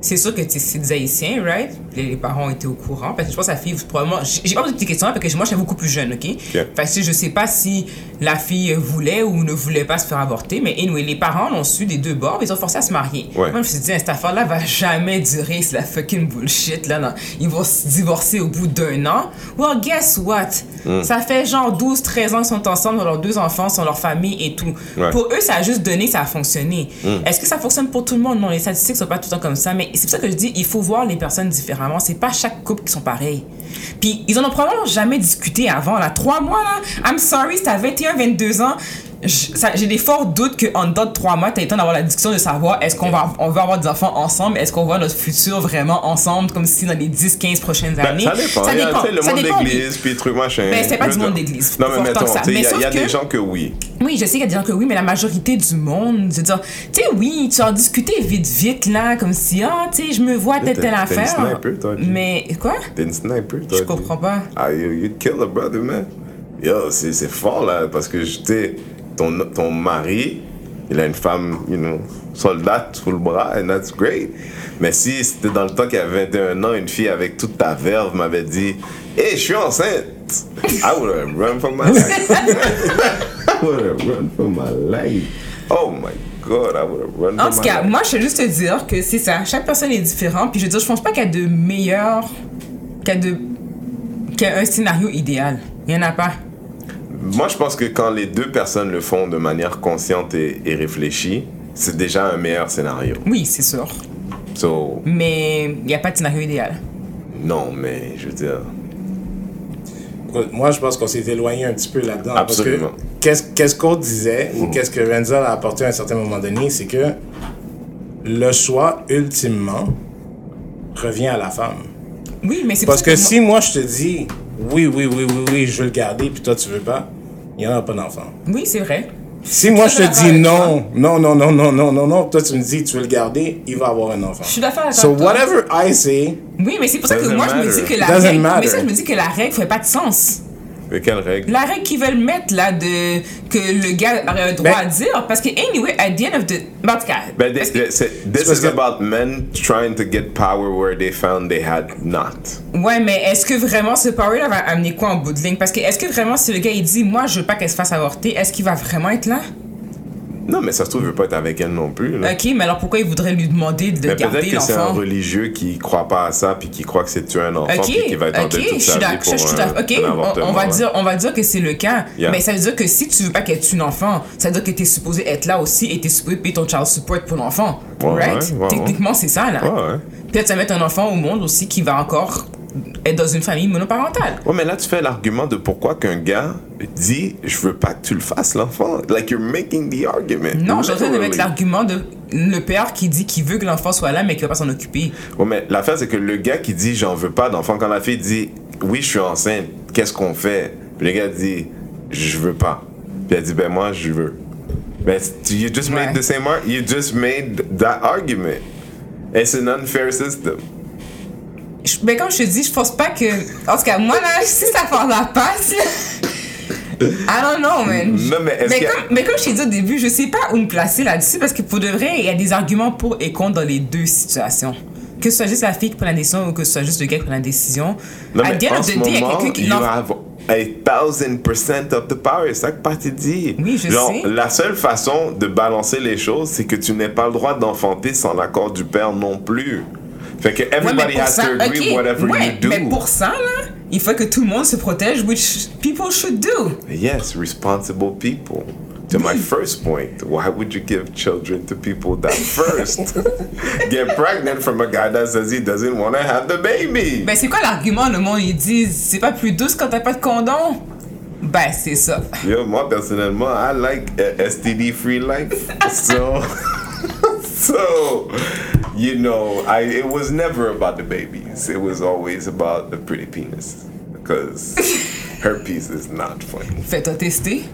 c'est sûr que c'est des Haïtiens, right? Les, parents étaient au courant. Parce que je pense que la fille, probablement. J'ai pas posé de questions parce que moi, j'étais beaucoup plus jeune, ok? Parce que je sais pas si la fille voulait ou ne voulait pas se faire avorter. Mais anyway, les parents l'ont su des deux bords, mais ils ont forcé à se marier. Ouais. Moi, je me suis dit, cette affaire-là va jamais durer, c'est la fucking bullshit, là. non. Ils vont se divorcer au bout d'un an. Well, guess what? Hmm. Ça fait genre 12, 13 ans qu'ils sont ensemble, leurs deux enfants, sont leur famille et tout. Ouais. Pour eux, ça a juste donné, ça a fonctionné. Hmm. Est-ce que ça fonctionne pour tout le monde? Non, les statistiques sont pas tout le temps comme ça. C'est pour ça que je dis, il faut voir les personnes différemment. C'est pas chaque couple qui sont pareils. Puis, ils en ont probablement jamais discuté avant, là. Trois mois, là. I'm sorry, si t'as 21, 22 ans. Ça- J'ai des forts doutes qu'en dedans de trois mois, t'as eu le temps d'avoir la discussion de savoir est-ce qu'on va, on veut avoir des enfants ensemble, est-ce qu'on voit notre futur vraiment ensemble, comme si dans les 10, 15 prochaines Ben, années. ça dépend. Il y a, tu sais, le Ça monde dépend, d'église, puis truc machin. Ben, c'était pas du monde d'église. Non, mais mettons, que ça. tu il y a, Mais y a sauf des que- gens que oui. Oui, je sais qu'il y a des gens que oui, mais la majorité du monde, je veux dire, tu sais, oui, tu en discutais vite, vite, là, comme si, ah, tu sais, je me vois telle, telle t'es une affaire. sniper, toi. Mais, quoi? T'es une sniper, toi. Je comprends pas. Ah, you, kill a brother, man. Yo, c'est c'est fort, là, parce que, tu ton, ton mari, il a une femme, you know, soldate sous le bras, and that's great. Mais si c'était dans le temps qu'il avait 21 ans, une fille avec toute ta verve m'avait dit Hey, je suis enceinte! I would have run for my life. I would have run for my life. Oh my god, I would have run En for tout my cas, life. moi, je vais juste te dire que c'est ça. Chaque personne est différente. Puis je veux dire, je pense pas qu'il y a de meilleur. qu'il y a de. qu'il y a un scénario idéal. Il y en a pas. Moi, je pense que quand les deux personnes le font de manière consciente et, et réfléchie, c'est déjà un meilleur scénario. Oui, c'est sûr. So, Mais il n'y a pas de scénario idéal. non, mais je veux dire. Moi, je pense qu'on s'est éloigné un petit peu là-dedans. Absolument. Parce que qu'est-ce qu'on disait, ou qu'est-ce que Renzel a apporté à un certain moment donné, c'est que le choix, ultimement, revient à la femme. Oui, mais c'est Parce que si moi, je te dis, oui, oui, oui, oui, oui, je veux le garder, puis toi, tu veux pas, il n'y en a pas d'enfant. Oui, c'est vrai. Si moi, je te dis non, non, non, non, non, non, non, non, toi, tu me dis, tu veux le garder, il va avoir un enfant. Je suis d'accord avec So, toi. whatever I say, Oui, mais c'est pour ça que moi, je me dis que la règle. Mais ça, je me dis que la règle fait pas de sens. Mais quelle règle? La règle qu'ils veulent mettre là de que le gars aurait le droit Ben- à dire parce que anyway at the end of the en tout cas Ben, this, que- this, is que- about men trying to get power where they found they had not. ouais mais est-ce que vraiment ce power là va amener quoi en bout de ligne? Parce que est-ce que vraiment si le gars il dit moi je veux pas qu'elle se fasse avorter est-ce qu'il va vraiment être là? Non, mais ça se trouve, il veut pas être avec elle non plus. là. ok mais alors pourquoi il voudrait lui demander de Mais peut-être garder que c'est un l'enfant? religieux qui croit pas à ça, puis qui croit que c'est tuer un enfant, Ok, puis qui va être en ok, deuil toute je sa suis vie pour je suis un, d'accord. Ok, un on- va ouais. dire, on va dire que c'est le cas. Yeah. Mais ça veut dire que si tu veux pas qu'elle tue un enfant, ça veut dire que tu es supposé être là aussi et tu es supposé payer ton child support pour l'enfant. Ouais, right? ouais, Techniquement, c'est ça, là. Là, tu vas mettre un enfant au monde aussi qui va encore être dans une famille monoparentale. Ouais, mais là, tu fais l'argument de pourquoi qu'un gars dit Je veux pas que tu le fasses, l'enfant. Like, you're making the argument. Non, j'ai en train de mettre l'argument de le père qui dit qu'il veut que l'enfant soit là, mais qu'il va pas s'en occuper. Ouais, mais l'affaire, c'est que le gars qui dit J'en veux pas d'enfant, quand la fille dit Oui, je suis enceinte, qu'est-ce qu'on fait? Puis le gars dit Je veux pas. Puis elle dit Ben, moi, je veux. Ben, you just Ouais. made the same argument. You just made that argument. It's an unfair system. Je- Mais comme je te dis, je pense pas que. En tout cas, moi, là, si ça part la passe. I don't know, man. Non, mais mais, a- comme, mais comme je t'ai dit au début, je sais pas où me placer là-dessus parce que pour de vrai, il y a des arguments pour et contre dans les deux situations. Que ce soit juste la fille qui prend la décision ou que ce soit juste le gars qui prend la décision. Non, à mais the end en of ce the day, il y a quelqu'un qui. you have a thousand percent of the power. C'est ça que Patty dit. Oui, je Genre, sais. La seule façon de balancer les choses, c'est que tu n'aies pas le droit d'enfanter sans l'accord du père non plus. Fait que Ouais, everybody pour has ça, to agree ok, whatever ouais, you do. mais pour ça, là, il faut que tout le monde se protège, which people should do. Yes, responsible people. To my first point, why would you give children to people that first? Get pregnant from a guy that says he doesn't want to have the baby? Ben, c'est quoi l'argument? Le monde, ils disent, c'est pas plus douce quand t'as pas de condom? Ben, c'est ça. Yo, moi personnellement, I like uh, STD free life. So, so, you know, I it was never about the babies. It was always about the pretty penis because herpes is not fun. Fais-toi tester.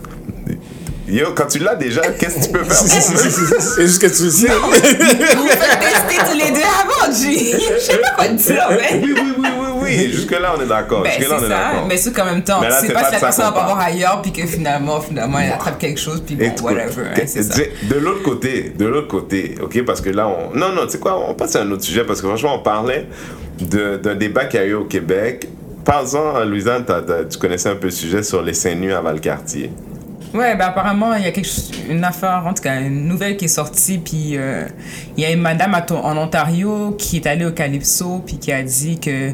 Yo, quand tu l'as déjà, qu'est-ce que tu peux faire pour C'est juste que tu le sais. Vous faites tester tous les deux avant, G. Je sais pas quoi te dire, mais. Oui, oui, oui, oui, oui. Jusque là, on est d'accord. Ben, Jusque là, on c'est est ça, d'accord. mais c'est qu'en même temps, c'est pas pas si la personne va pas voir parle. ailleurs, puis que finalement, finalement, elle attrape quelque chose, puis bon, whatever, hein, c'est ça. de l'autre côté, de l'autre côté, ok, parce que là, on, non, non, tu sais quoi, on passe à un autre sujet parce que franchement, on parlait de- d'un débat qu'il y a eu au Québec. Parle-en, Louisanne, t'as- tu connaissais un peu le sujet sur les seins nus à Valcartier. Ouais, ben apparemment, il y a quelque chose, une affaire, en tout cas, une nouvelle qui est sortie, puis euh, il y a une madame à en Ontario qui est allée au Calypso, puis qui a dit que,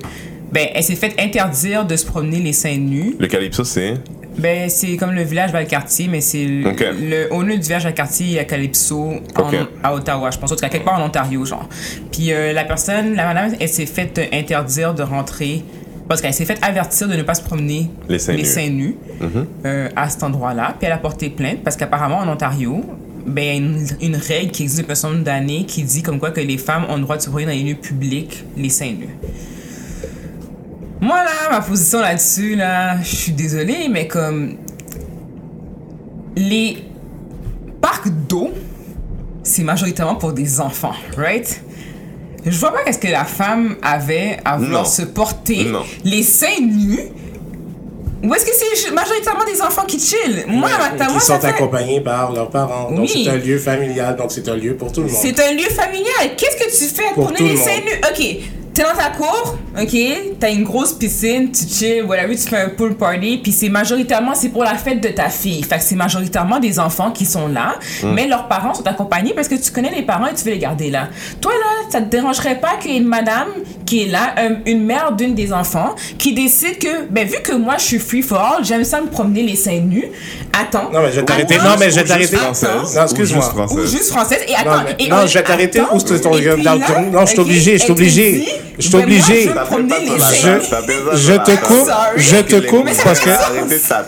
ben, elle s'est fait interdire de se promener les seins nus. Le Calypso, c'est? Ben, c'est comme le village Valcartier, mais c'est le- au lieu du village Valcartier, a Calypso en- à Ottawa, je pense, en tout cas quelque part en Ontario, genre. Puis euh, la personne, la madame, elle s'est fait euh, interdire de rentrer parce qu'elle s'est fait avertir de ne pas se promener Les seins nus. nus, euh, à cet endroit-là. Puis elle a porté plainte parce qu'apparemment en Ontario, ben, il y a une, une règle qui existe depuis un certain nombre d'années qui dit comme quoi que les femmes ont le droit de se promener dans les lieux publics, les seins nus. Moi, là, ma position là-dessus, là, je suis désolée, mais comme. Les parcs d'eau, c'est majoritairement pour des enfants, right? Je vois pas qu'est-ce que la femme avait à vouloir Non. se porter Non. les seins nus. Ou est-ce que c'est majoritairement des enfants qui chillent? Moi, ma- moi, Qui ça sont fait- accompagnés par leurs parents. Donc Oui. c'est un lieu familial, donc c'est un lieu pour tout le monde. C'est un lieu familial. Qu'est-ce que tu fais Pour les le seins nus? Ok, t'es dans ta cour, ok, t'as une grosse piscine, tu chill, whatever, tu fais un pool party, puis c'est majoritairement, c'est pour la fête de ta fille. Fait que c'est majoritairement des enfants qui sont là, Hmm. mais leurs parents sont accompagnés parce que tu connais les parents et tu veux les garder là. Toi là, ça te dérangerait pas qu'il y ait une madame qui est là, un- une mère d'une des enfants, qui décide que, ben vu que moi je suis free for all, j'aime ça me promener les seins nus. Attends. Non, mais je vais t'arrêter. Non, mais je vais t'arrêter. française, Non, ou excuse-moi. juste française. Ou juste française. Et attends. Non, mais- et non, on- je vais t'arrêter non, je suis obligé, je suis obligé. Je suis moi, obligé. je Je te coupe, je te coupe parce que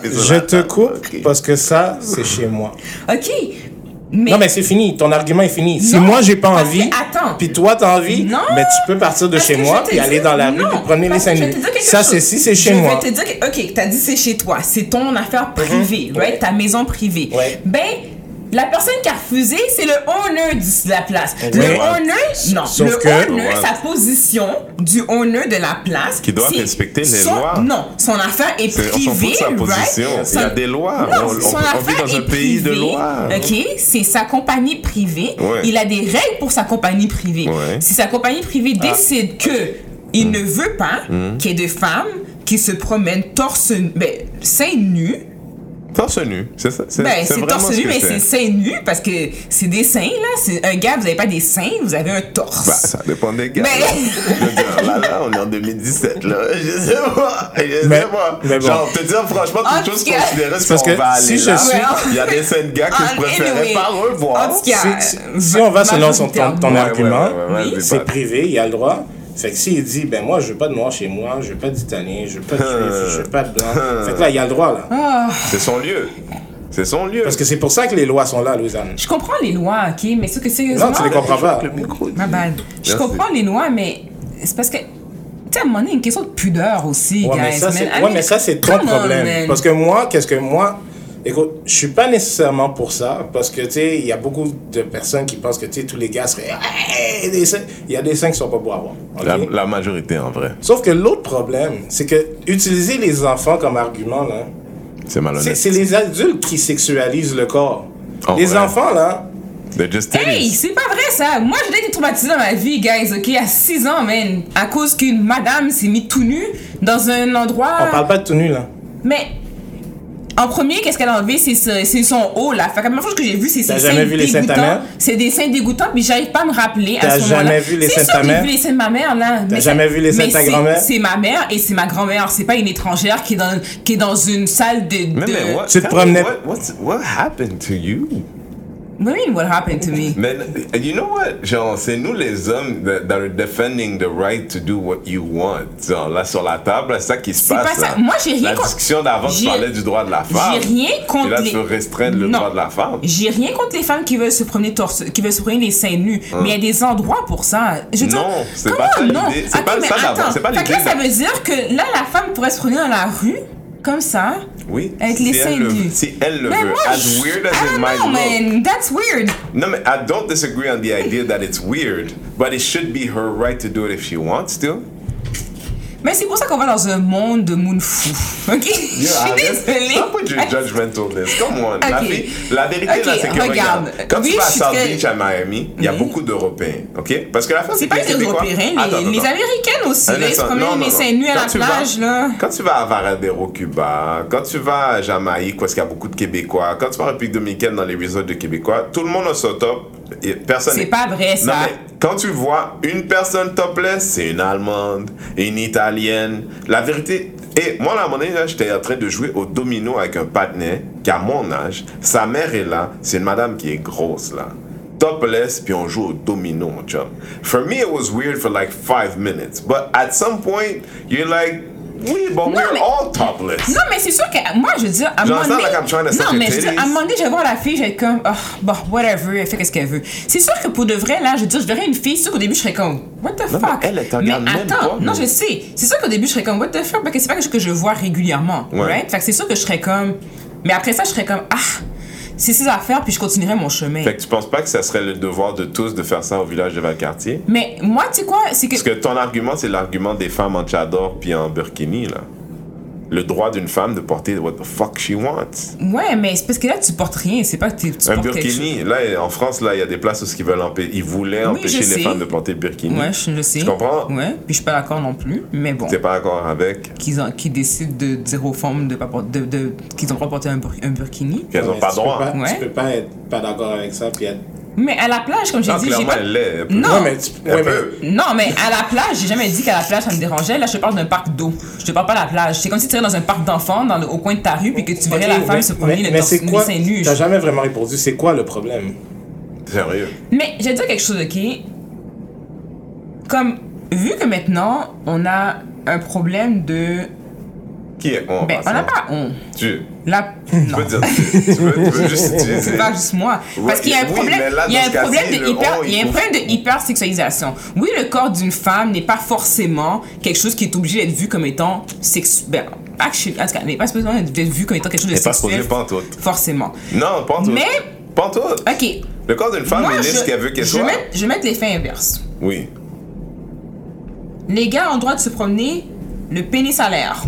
je te coupe parce que ça c'est chez moi. Ok. Mais, Non mais c'est fini, ton argument est fini. Si moi j'ai pas envie, attends. puis toi t'as envie, Non. mais tu peux partir de chez moi je te aller dans la rue puis promener les je quelque Ça c'est si c'est chez je moi. vais te dire que, ok, t'as dit c'est chez toi, c'est ton affaire privée, right? Mhm. Ouais. Ta maison privée. Ouais. Ben, La personne qui a refusé, c'est le owner de la place. Oui. Le owner, non. Sauf le que- Ouais. sa position du owner de la place. Qui doit respecter les son- lois. Non, son affaire est privée, de sa position. right? Il y a Son- des lois. Non, On- on- son on vit affaire dans un est pays de privée, lois. OK, c'est sa compagnie privée. Ouais. Il a des règles pour sa compagnie privée. Ouais. Si sa compagnie privée Ah. décide que il ne veut pas Hmm. qu'il y ait de femmes qui se promènent torse ben, seins nus Torse nu. C'est ça. C'est ben, c'est torse nu, mais c'est seins nus parce que c'est des seins, là. C'est un gars, vous n'avez pas des seins, vous avez un torse. Bah, ça dépend des gars. Mais- là. Je veux dire, là, là, on est en 2017, là. Je sais pas. Je Mais- sais pas. mais bon. Genre, te dire, franchement, En toute chose cas- considérée, C'est parce qu'on que va aller si je là. suis- Il y a des scènes gars que je préférais anyway. pas revoir. En tout cas, Si, si- si on va selon son, ton, ton Ouais, argument, ouais, ouais, ouais, Oui. vas-y, c'est privé, il a le droit. Fait que s'il dit, ben moi, je veux pas de noir chez moi, je veux pas d'italien, je veux pas de juif, je veux pas de blanc. Fait que là, il a le droit, là. Ah, C'est son lieu. C'est son lieu. Parce que c'est pour ça que les lois sont là, Louisanne. je comprends les lois, ok, mais c'est que sérieusement. Non, tu les comprends pas. Ma bad. Je comprends les lois, mais c'est parce que. Tu sais, à un moment donné, il y a une question de pudeur aussi, Ouais, mais guys. ça, man. c'est I ouais, mais ça, c'est ton on, problème. Parce que moi, qu'est-ce que moi. Écoute, je suis pas nécessairement pour ça, parce que, tu sais, il y a beaucoup de personnes qui pensent que, tu sais, tous les gars seraient. Il y a des seins qui sont pas beaux à voir. La, la majorité, en vrai. Sauf que l'autre problème, c'est que utiliser les enfants comme argument, là, C'est malhonnête. c'est les adultes qui sexualisent le corps. Les enfants, là, They're just Hey, c'est pas vrai ça. Moi, j'ai été traumatisée dans ma vie, guys, ok, à 6 ans, man. À cause qu'une madame s'est mise tout nue dans un endroit. on parle pas de tout nu, là. Mais. En premier, qu'est-ce qu'elle a enlevé? C'est ce- c'est son haut, là. Fait que la première chose que j'ai vu, c'est T'as ses jamais seins vu les seins de ta dégoûtants. mère? C'est des seins dégoûtants, puis j'arrive pas à me rappeler à T'as ce moment-là. jamais vu les C'est seins de ta que j'ai mère? vu les seins de ma mère, là. Mais jamais vu les seins de ta grand-mère? C'est ma mère et c'est ma grand-mère. C'est pas une étrangère qui est dans, qui est dans une salle de. De... mais what, Tu te promenais- What, what's- what happened to you? You mean, what happened to me? Mais, you know what? Genre, c'est nous les hommes that, that are defending the right to do what you want. Genre, là, sur la table, c'est ça qui se passe. pas ça. là. Moi, j'ai rien La contre- discussion d'avant, tu parlais du droit de la femme. J'ai rien contre Et là, les... tu veux restreindre le Non. droit de la femme. J'ai rien contre les femmes qui veulent se promener torse, qui veulent se promener les seins nus, mais il y a des endroits pour ça. Je Non, c'est pas ça l'idée. C'est pas ça attends. C'est pas là, l'idée ça veut dire que là, la femme pourrait se promener dans la rue, comme ça. Oui. Avec si les elle seins le- nus. Si elle le Mais veut. moi, As weird as I it might know, look. man. That's weird. No, mais I don't disagree on the idea that it's weird, but it should be her right to do it if she wants to. Mais c'est pour ça qu'on va dans un monde de moon fou. Ok? Je suis désolée. Stop with your judgmentalness. Come on. La, Ok. vie- la vérité, Ok, là, c'est que regarde. regarde, quand Oui, tu vas à South très- Beach à Miami, il y a Oui. beaucoup d'Européens, OK? Parce que la femme, C'est pas les Européens, les, Attends, les attends. Américaines aussi. Là, ils se promènent les seins nus à la tu vas- plage, là. Quand tu vas à Varadero, Cuba, quand tu vas à Jamaïque, est-ce qu'il y a beaucoup de Québécois, quand tu vas en République dominicaine dans les resorts de Québécois, tout le monde a son top. Personne. C'est pas vrai, Non, ça. mais quand tu vois une personne topless, c'est une Allemande, une Italienne. La vérité. Et moi, à un moment donné, j'étais en train de jouer au domino avec un partenaire qui a mon âge. Sa mère est là. C'est une madame qui est grosse, là. Topless, puis on joue au domino, mon chum. For me, it was weird for like five minutes. But at some point, you're like, oui, but we're mais- all topless. Non, mais c'est sûr que moi, je veux dire, à un moment donné. like I'm trying to suck non, mais je veux dire, à un moment donné, je vais voir la fille, je vais être comme, oh, bon, whatever, elle fait qu'est-ce qu'elle veut. C'est sûr que pour de vrai, là, je veux dire, je verrais une fille, c'est sûr qu'au début, je serais comme, what the mais fuck? elle, elle te regarde mais même attends, pas, non, mais- je sais. C'est sûr qu'au début, je serais comme, what the fuck, parce que c'est pas quelque chose que je vois régulièrement. Ouais. Right? Fait que c'est sûr que je serais comme. Mais après ça, je serais comme, ah, c'est ses affaires, puis je continuerai mon chemin. Fait que tu penses pas que ça serait le devoir de tous de faire ça au village de Valcartier? Mais moi, tu sais quoi, c'est que. Parce que ton argument, c'est l'argument des femmes en chador puis en burkini, là. Le droit d'une femme de porter what the fuck she wants. Ouais, mais c'est parce que là, tu portes rien, c'est pas que tu tu Un portes quelque chose. burkini, là, en France, là, il y a des places où ils veulent empê- ils voulaient Oui, empêcher les femmes de porter le burkini. Ouais, je le sais. Tu comprends? Ouais, puis je suis pas d'accord non plus, mais bon. T'es pas d'accord avec? Qu'ils qui décident de dire aux femmes de pas porter, de, de- qu'ils ont le droit de porter un, bur- un burkini. Qu'elles ont Mais pas peux droit. pas- Ouais. Tu peux pas être pas d'accord avec ça, puis être. Mais à la plage, comme j'ai dit, j'ai pas... Non. Mais tu- Elle ouais, mais- peut. Non, mais à la plage, j'ai jamais dit qu'à la plage ça me dérangeait. Là, je te parle d'un parc d'eau. Je te parle pas de la plage. C'est comme si tu irais dans un parc d'enfants, dans le- au coin de ta rue, puis que tu verrais la femme mais- se promener mais- le Mais torse c'est quoi? seins nus. T'as jamais vraiment répondu. C'est quoi le problème? Sérieux. Mais je vais te dire quelque chose, ok? Comme, vu que maintenant, on a un problème de. Qui est on? Ben, on ça? n'a pas. On. Tu, La. tu Non. veux dire, tu, tu veux juste utiliser. C'est pas juste moi. Parce qu'il y a un problème, là, il y a un problème de hyper, on, il y a un problème de hypersexualisation. Oui, le corps d'une femme n'est pas forcément quelque chose qui est obligé d'être vu comme étant sexuel. Ben, actually, n'est pas spécialement d'être vu comme étant quelque chose de T'es pas sexuel. supposé pas. Forcément. Non, pas en tout. Mais Pas en tout. Ok. Le corps d'une femme est ce qu'elle veut qu'elle vais soit. mettre, je vais mettre les faits inverses. Oui. Les gars ont le droit de se promener le pénis à l'air.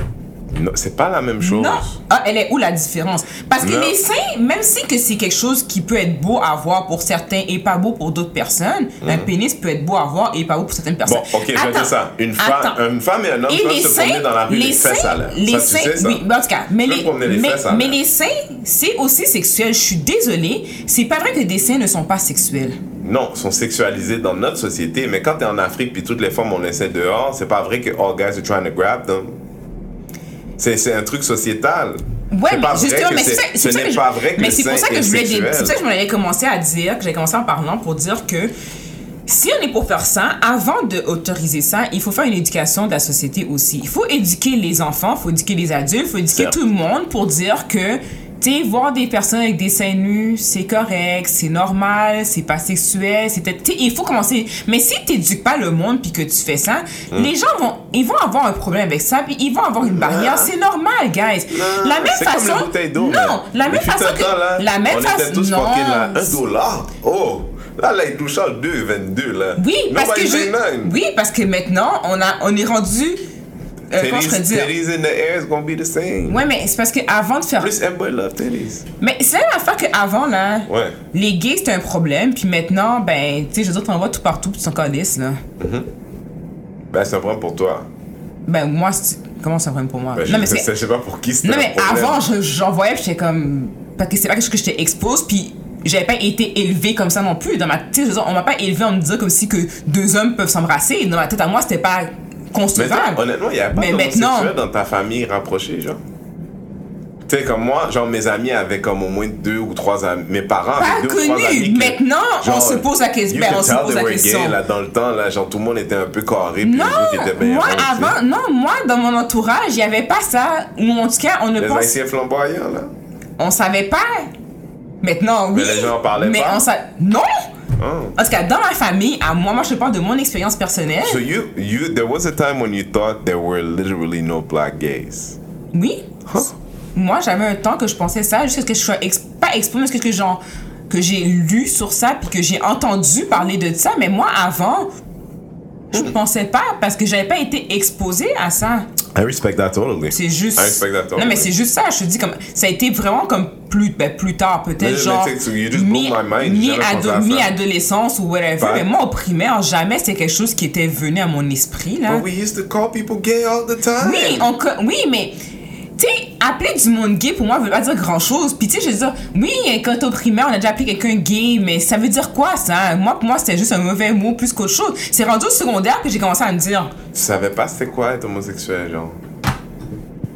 Non, c'est pas la même chose. Non. Ah, elle est où la différence? Parce que Non. les seins, même si que c'est quelque chose qui peut être beau à voir pour certains et pas beau pour d'autres personnes, un pénis peut être beau à voir et pas beau pour certaines personnes. Bon, ok, je vais Attends, dire ça. Une femme, attends. une femme et un homme Et peuvent les se promener seins, dans la rue les les fesses à seins, l'air. les Ça, seins, tu sais ça? oui, en tout cas, mais Tu les, promener les mais, fesses à mais l'air. les seins, c'est aussi sexuel. Je suis désolée, c'est pas vrai que des seins ne sont pas sexuels. Non, sont sexualisés dans notre société, mais quand t'es en Afrique puis toutes les femmes on essaie dehors, c'est pas vrai que all guys are trying to grab them. C'est un truc sociétal. Ouais, mais pas justement, mais c'est ce n'est pas vrai que mais c'est pour ça que je voulais c'est pour ça que je allais commencer à dire, que j'ai commencé en parlant pour dire que si on est pour faire ça, avant d'autoriser ça, il faut faire une éducation de la société aussi. Il faut éduquer les enfants, il faut éduquer les adultes, il faut éduquer tout le monde pour dire que, tu sais, voir des personnes avec des seins nus, c'est correct, c'est normal, c'est pas sexuel, c'est il faut commencer. Mais si t'éduques pas le monde puis que tu fais ça, Hmm. les gens vont, ils vont avoir un problème avec ça puis ils vont avoir une barrière. C'est normal, guys. la même façon. comme les non, la même façon un que. là, la même on façon. était tous non. là, 1 dollar. Oh! Là, là, il touche à 2,22 là. Oui, parce que Nobody je- oui, parce que maintenant on a, on est rendu. Euh, je pourrais Titties, in the air is gonna be the same. Ouais, mais c'est parce que avant de faire. Plus everybody love titties. Mais c'est la même affaire qu'avant là. Ouais. Les gays c'était un problème, puis maintenant, ben, tu sais, je veux dire, t'en vois tout partout, puis tu t'en calisses, là. Ben, c'est un problème pour toi. Ben, moi, c'est- comment c'est un problème pour moi? Ben, non, mais je, c'est. je sais pas pour qui c'était Non, un mais avant, je- j'en voyais, puis j'étais comme. Parce que c'est pas quelque chose que j'étais expose, puis j'avais pas été élevée comme ça non plus. Dans ma tête, je on m'a pas élevé en me disant comme si que deux hommes peuvent s'embrasser. Dans ma tête à moi, c'était pas Mais concevable. toi, honnêtement, il y a pas d'homosexuel maintenant- dans ta famille rapprochée, genre. Tu sais, comme moi, genre, mes amis avaient comme au moins deux ou trois amis. Mes parents Pas avaient deux ou trois amis. que- Maintenant, on se pose la question. Ben, on se pose la question. gay, là, dans le temps, là, genre, tout le monde était un peu carré, puis Non, les étaient moi avant, non, moi dans mon entourage, il y avait pas ça. Ou en tout cas, on ne Les pense, flamboyants, là. on savait pas. Maintenant, oui. Mais les gens en parlaient mais pas? on sa- non. Oh. En tout cas, dans ma famille, à moi, moi, je parle de mon expérience personnelle. So you, you, there was a time when you thought there were literally no black gays. Oui. Huh? Moi, j'avais un temps que je pensais ça jusqu'à ce que je sois pas exposée, mais que genre que j'ai lu sur ça puis que j'ai entendu parler de ça, mais moi avant, je pensais pas parce que j'avais pas été exposée à ça. I respect that totally. C'est juste. I respect that totally. Non, mais c'est juste ça. Je te dis comme ça a été vraiment comme plus, ben, plus tard peut-être genre blew mi- mi-adolescence ou whatever. Pas- Mais moi au primaire jamais c'était quelque chose qui était venu à mon esprit là. But we used to call people gay all the time. Oui, on oui, mais tu sais, appeler du monde gay pour moi veut pas dire grand chose. Puis tu sais, je veux dire, oui, quand au primaire, on a déjà appelé quelqu'un gay, mais ça veut dire quoi ça? Moi, pour moi, c'était juste un mauvais mot plus qu'autre chose. C'est rendu au secondaire que j'ai commencé à me dire, Tu savais pas c'était quoi être homosexuel, genre?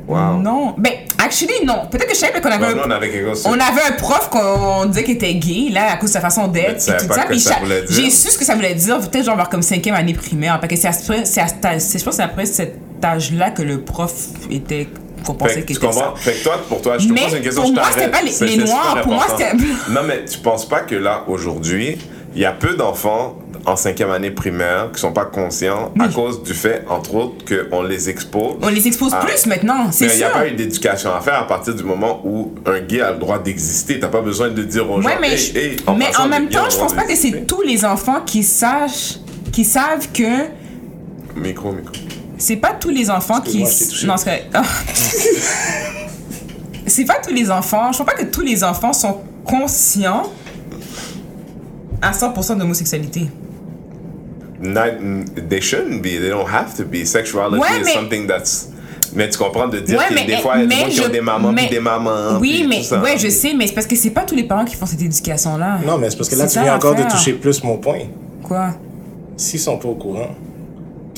Wow. non. Ben, actually, non. Peut-être que je savais qu'on avait un. nous, on avait. On avait un prof qu'on disait qu'il était gay, là, à cause de sa façon d'être. puis tout ça. que Puis ça cha- voulait dire. J'ai su ce que ça voulait dire, peut-être genre vers comme cinquième année primaire. Parce que c'est- je pense que c'est après cet âge-là que le prof était. Qu'on pensait Fait que qu'il tu était ça. Fait que toi, pour toi, je te Mais pose une question, pour je moi, c'était pas les- Noirs, pour moi, c'était- Non, mais tu penses pas que là, aujourd'hui, il y a peu d'enfants en cinquième année primaire qui sont pas conscients à cause du fait, entre autres, qu'on les expose. On les expose plus maintenant, c'est Mais il n'y sûr. a pas eu d'éducation à faire à partir du moment où un gay a le droit d'exister. T'as pas besoin de dire aux gens, Ouais, mais, hey, je- hey, mais en même temps, je pense pas que c'est tous les enfants qui sachent, qui savent que Micro, micro. C'est pas tous les enfants qui. Non, c'est c'est pas tous les enfants. Je pense pas que tous les enfants sont conscients à 100% d'homosexualité. Not, they shouldn't be. They don't have to be. Sexuality Ouais, is mais- something that's. Mais tu comprends de dire Ouais, que mais, des fois, il y a des mais gens qui ont je- des mamans mais- puis des mamans. Oui, mais tout ça. ouais, je sais, mais c'est parce que c'est pas tous les parents qui font cette éducation-là. Non, mais c'est parce que là, tu viens encore de toucher plus mon point. Quoi? S'ils sont pas au courant,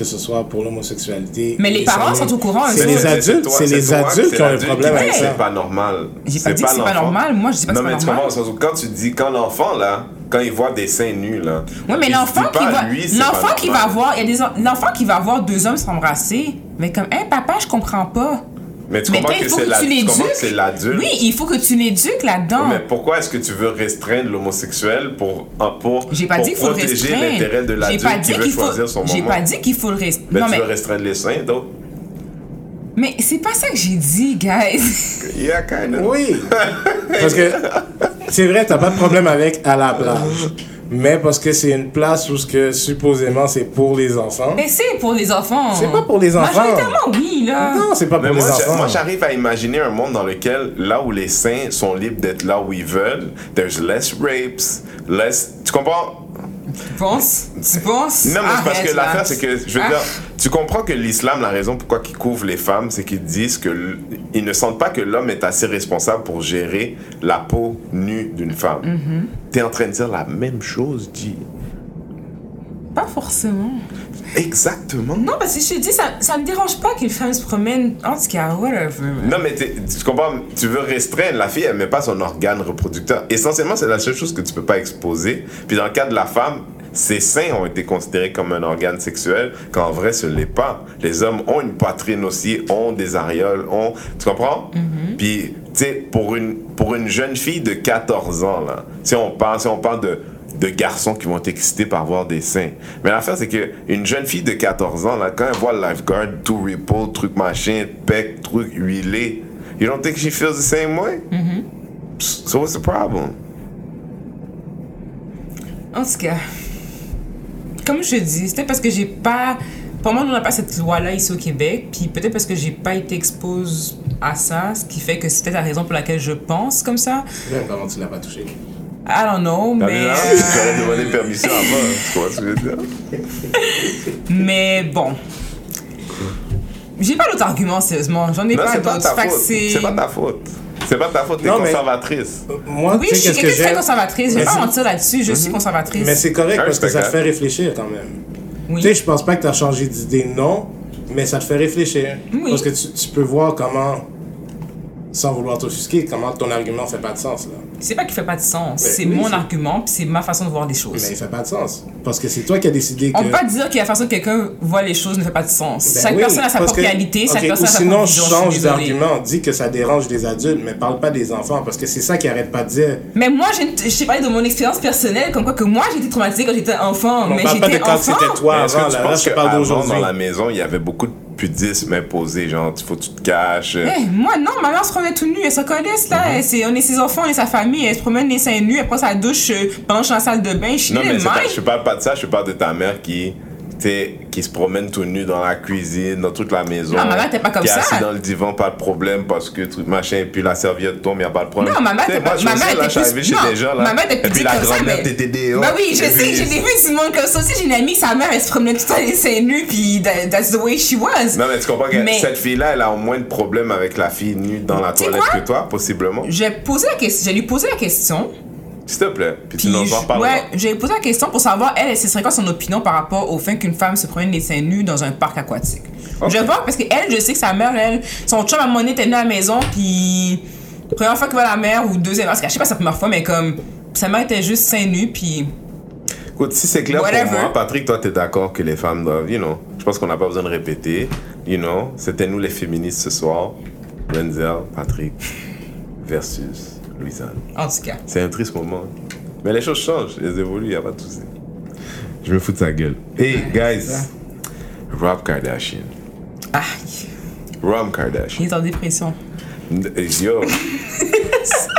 que ce soit pour l'homosexualité. Mais les parents sont au courant C'est les adultes, c'est les adultes qui ont le l'adulte problème avec ça. C'est pas normal. J'ai pas dit que c'est pas normal. Moi, je dis pas que Non, c'est mais pas tu normal. comprends, quand tu dis, quand l'enfant, là, quand il voit des seins nus, là. Ouais, mais l'enfant qui pas, va, l'enfant pas qui va normal. voir, il y a des, en- l'enfant qui va voir deux hommes s'embrasser, mais comme, hein, papa, je comprends pas. Mais tu Mais comprends que c'est la- l'adulte. Oui, il faut que tu l'éduques là-dedans. Mais pourquoi est-ce que tu veux restreindre l'homosexuel pour, pour, J'ai pas pour dit protéger l'intérêt de J'ai l'adulte pas qui dit faut. choisir son J'ai moment? pas dit qu'il faut le restreindre. Non, tu mais, veux restreindre les seins, donc? mais c'est pas ça que j'ai dit, guys. Yeah, kind of. Oui. Parce que c'est vrai, t'as pas de problème avec à la plage. Mais parce que c'est une place où ce que supposément c'est pour les enfants. Mais c'est pour les enfants. C'est pas pour les enfants. Majoritairement, oui, là. Non, c'est pas pour Mais les moi, enfants. moi, j'arrive à imaginer un monde dans lequel, là où les saints sont libres d'être là où ils veulent, there's less rapes, less. Tu comprends? Tu penses? Tu penses? Non, mais parce que l'affaire, c'est que, je veux Ah. dire, tu comprends que l'islam, la raison pourquoi ils couvrent les femmes, c'est qu'ils disent que l- ils ne sentent pas que l'homme est assez responsable pour gérer la peau nue d'une femme. Mm-hmm. T'es en train de dire la même chose, G. Pas forcément. Exactement. Non, parce que je te dis, ça, ça me dérange pas qu'une femme se promène. En tout cas, whatever. Non, mais tu comprends, tu veux restreindre la fille, elle met pas son organe reproducteur. Essentiellement, c'est la seule chose que tu peux pas exposer. Puis dans le cas de la femme, ses seins ont été considérés comme un organe sexuel, quand en vrai, ce l'est pas. Les hommes ont une poitrine aussi, ont des aréoles, ont. Tu comprends? Puis, tu sais, pour une, pour une jeune fille de 14 ans, là, si on parle, si on parle de de garçons qui vont être excités par voir des seins. Mais l'affaire, c'est que une jeune fille de 14 ans, là, quand elle voit le lifeguard, tout ripple, truc machin, pec, truc huilé, you don't think she feels the same way? So what's the problem? En tout cas, comme je dis, c'était parce que j'ai pas. Pour moi, on n'a pas cette loi-là ici au Québec, puis peut-être parce que j'ai pas été expose à ça, ce qui fait que c'est peut-être la raison pour laquelle je pense comme ça. Comment tu l'as pas touché. I don't know, T'as mais. vu, hein? euh, demandé permission avant, tu vois ce que je veux dire? mais bon. J'ai pas d'autres arguments, sérieusement. J'en ai Non, pas c'est pas d'autres. C'est pas ta faute. C'est pas ta faute, t'es Non, mais- conservatrice. Moi, Oui, tu je suis quelqu'un de très conservatrice. Je vais Mais pas mentir là-dessus, je suis conservatrice. Mais c'est correct Ah, parce que ça te fait réfléchir quand même. Oui. Tu sais, je pense pas que tu as changé d'idée, non, mais ça te fait réfléchir. Oui. Parce que tu, tu peux voir comment, sans vouloir t'offusquer, comment ton argument fait pas de sens, là? C'est pas qu'il fait pas de sens. Mais C'est oui, mon argument, puis c'est ma façon de voir les choses. Mais il fait pas de sens. Parce que c'est toi qui as décidé que... On peut pas dire que la façon que quelqu'un voit les choses ne fait pas de sens. Ben chaque oui, personne a sa propre que- réalité, chaque personne a ou sa sinon, propre suis change d'argument. Dis que ça dérange les adultes, mais parle pas des enfants, parce que c'est ça qu'ils arrêtent pas de dire. Mais moi, je t'ai parlé de mon expérience personnelle, comme quoi que moi, j'ai été traumatisée quand j'étais enfant. On mais parle pas de j'étais quand enfant. c'était toi Mais avant, là, je parle d'aujourd'hui. dans la maison, il y avait beaucoup de pudisme imposé, genre, il faut que tu te caches. Eh, moi, non, ma mère se promenait tout nue, elle se connaissent, Mhm. là. Elle, c'est- on est ses enfants, on est sa famille, elle se promène les seins nus, elle prend sa douche euh, pendant que je suis dans la salle de bain, je suis Non, mais je parle pas de ça, je parle de ta mère qui, qui se promène tout nu dans la cuisine, dans toute la maison. Non, ma mère était pas comme qui est ça. assis dans le divan, pas de problème, parce que truc machin, et puis la serviette tombe, y a pas de problème. Non, ma mère Tu sais, était pas- moi, je ma sais, mère là, était je suis arrivé plus- chez non, des gens, là. ma mère était Et puis la ça, grand-mère t'était dehors. Bah oui, je sais, j'ai vu du monde comme ça aussi. J'ai une amie, sa mère, elle se promenait tout le temps les seins nus, puis that- that's the way she was. Non, mais tu comprends que cette fille-là, elle a au moins de problèmes avec la fille nue dans la toilette que toi, possiblement. J'ai posé la question, j'ai lui posé la question, S'il te plaît. Puis tu nous en reparleras. ouais, j'ai posé la question pour savoir elle, ce serait quoi son opinion par rapport au fait qu'une femme se promène les seins nus dans un parc aquatique? Ok. Je voir parce que elle, je sais que sa mère, elle, son chum à donné était venu à la maison, puis première fois qu'il voit la mère ou deuxième, parce que je sais pas sa première fois, mais comme sa mère était juste seins nus, puis Écoute, si c'est clair Whatever. pour moi, Patrick, toi, t'es d'accord que les femmes doivent, you know, je pense qu'on n'a pas besoin de répéter, you know, c'était nous les féministes ce soir, Renzel, Patrick, versus Louisanne. en tout cas. C'est un triste moment. Mais les choses changent, elles évoluent, y a pas de souci. Je me fous de sa gueule. Hey, guys, Rob Kardashian. Ah, Rob Kardashian. il est en dépression. Yo.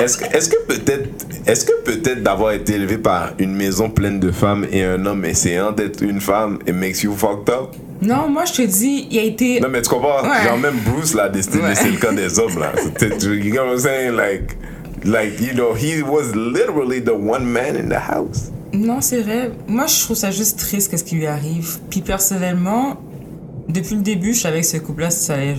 Est-ce que, est-ce que peut-être, est-ce que peut-être d'avoir été élevé par une maison pleine de femmes et un homme essayant d'être une femme, it makes you fucked up? Non, moi je te dis, il a été. Non, mais tu comprends? Ouais. Genre, même Bruce l'a destiné, Ouais. c'est le cas des hommes, là. You know what I'm saying? Like, like, you know, he was literally the one man in the house. Non, c'est vrai. Moi, je trouve ça juste triste qu'est-ce qui lui arrive. Puis personnellement, depuis le début, je savais que ce couple-là, ça allait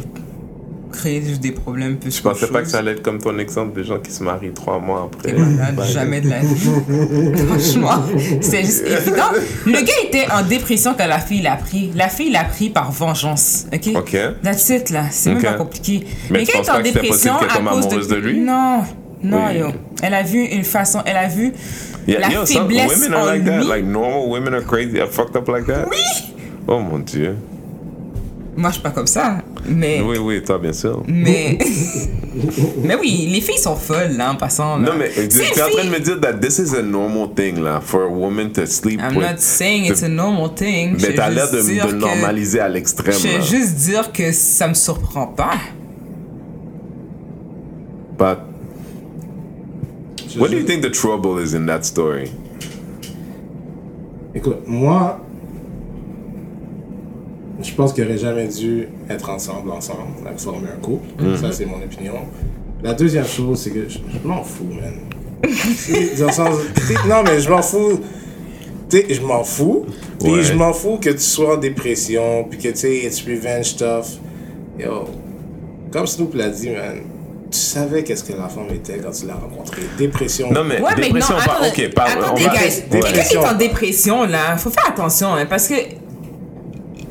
créer juste des problèmes. Plus Je pensais pas que ça allait être comme ton exemple de gens qui se marient trois mois après. Malade, Bah, jamais de la vie. Franchement, c'était juste évident. Le gars était en dépression quand la fille l'a pris. La fille l'a pris par vengeance, ok? Ok. That's it, là. C'est Ok. même pas compliqué. Mais Le tu penses est en pas que c'était dépression possible qu'elle à tombe cause amoureuse de lui? Non, non, yo. Elle a vu une façon, elle a vu Yeah, la yo, some faiblesse women are en like that. Like normal women are crazy, are fucked up like that. Oui! Oh mon dieu. Moi, je suis pas comme ça, mais... Oui, oui, toi, bien sûr. Mais. mais oui, les filles sont folles, là, en passant. Là. Non, mais tu es en train de me dire that this is a normal thing, là, for a woman to sleep I'm with. not saying it's a normal thing. Mais t'as l'air de, de que- normaliser à l'extrême, Je vais juste dire que ça me surprend pas. But, Je- What do you think the trouble is in that story? Écoute, moi, je pense qu'ils n'auraient jamais dû être ensemble, ensemble, like, former un couple. Ça, c'est mon opinion. La deuxième chose, c'est que je, je m'en fous, man. C'est- dans le sens- t'sais, non, mais je m'en fous. Je m'en fous. Puis Ouais. je m'en fous que tu sois en dépression, puis que tu sais, it's revenge stuff. Yo, comme Snoop l'a dit, man, tu savais qu'est-ce que la femme était quand tu l'as rencontrée? Dépression. Non, mais Ouais, mais non, dépression, pas. Ok, pas. attendez, on va- guys. Ouais. Quelqu'un qui est Dépression. en dépression, là, faut faire attention, hein, parce que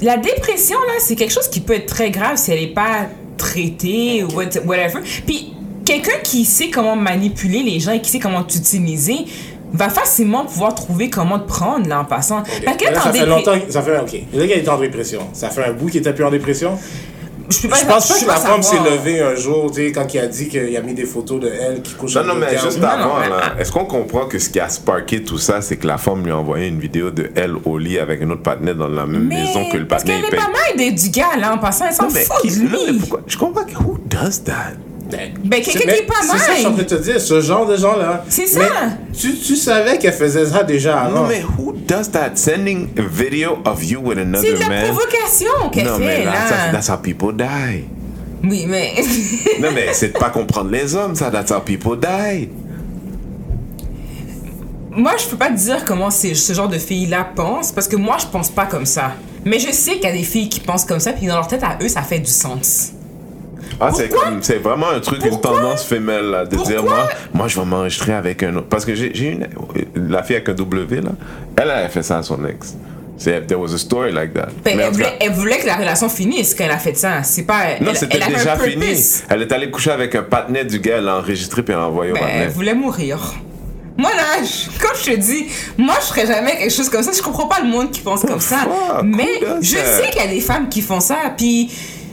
la dépression, là, c'est quelque chose qui peut être très grave si elle n'est pas traitée ou what- whatever. Puis, quelqu'un qui sait comment manipuler les gens et qui sait comment t'utiliser va facilement pouvoir trouver comment te prendre, là, en passant. Ok. Parce que Mais là, ça fait longtemps, que- ça fait, ok. Le gars est en dépression. Ça fait un bout qu'il était plus en dépression? Je peux pas Je pense que la femme s'est levée un jour, tu sais, quand il a dit qu'il a mis des photos de elle qui couche Non, avec non, mais juste Non, non, avant, mais- là, est-ce qu'on comprend que ce qui a sparké tout ça, c'est que la femme lui a envoyé une vidéo de elle au lit avec un autre partenaire dans la même Mais maison que le parce partenaire qu'elle est pas mal du gars, là, en passant. Elle s'en fout de non, mais lui. pourquoi? Je comprends que who does that? Ben, quelqu'un Mais qui est pas C'est ça que je suis en mal. train de te dire, ce genre de gens-là. C'est Mais ça. Tu, tu savais qu'elle faisait ça déjà avant. Non, mais who does that? Sending a video of you with C'est another de la man? provocation qu'elle Non, fait, mais là. that's, that's how people die. Oui, mais. Non, mais c'est de pas comprendre les hommes, ça. That's how people die. moi, je peux pas te dire comment c'est- ce genre de filles-là pensent, parce que moi, je pense pas comme ça. Mais je sais qu'il y a des filles qui pensent comme ça, puis dans leur tête, à eux, ça fait du sens. Ah, c'est comme, c'est vraiment un truc, une tendance femelle, là, de dire, moi, moi, je vais m'enregistrer avec un autre. Parce que j'ai j'ai une, la fille avec un W, là, elle avait fait ça à son ex. C'est, there was a story like that. Ben, Mais elle, cas- voulait, elle voulait que la relation finisse quand elle a fait ça. C'est pas. non, elle, c'était elle déjà fini. Elle est allée coucher avec un partenaire du gars, elle l'a enregistré puis elle l'a envoyé au Ben, elle partenaire. voulait mourir. Moi, là, je- comme je te dis, moi, je ferais jamais quelque chose comme ça. Je comprends pas le monde qui pense comme ça. Mais je that? sais qu'il y a des femmes qui font ça. Puis,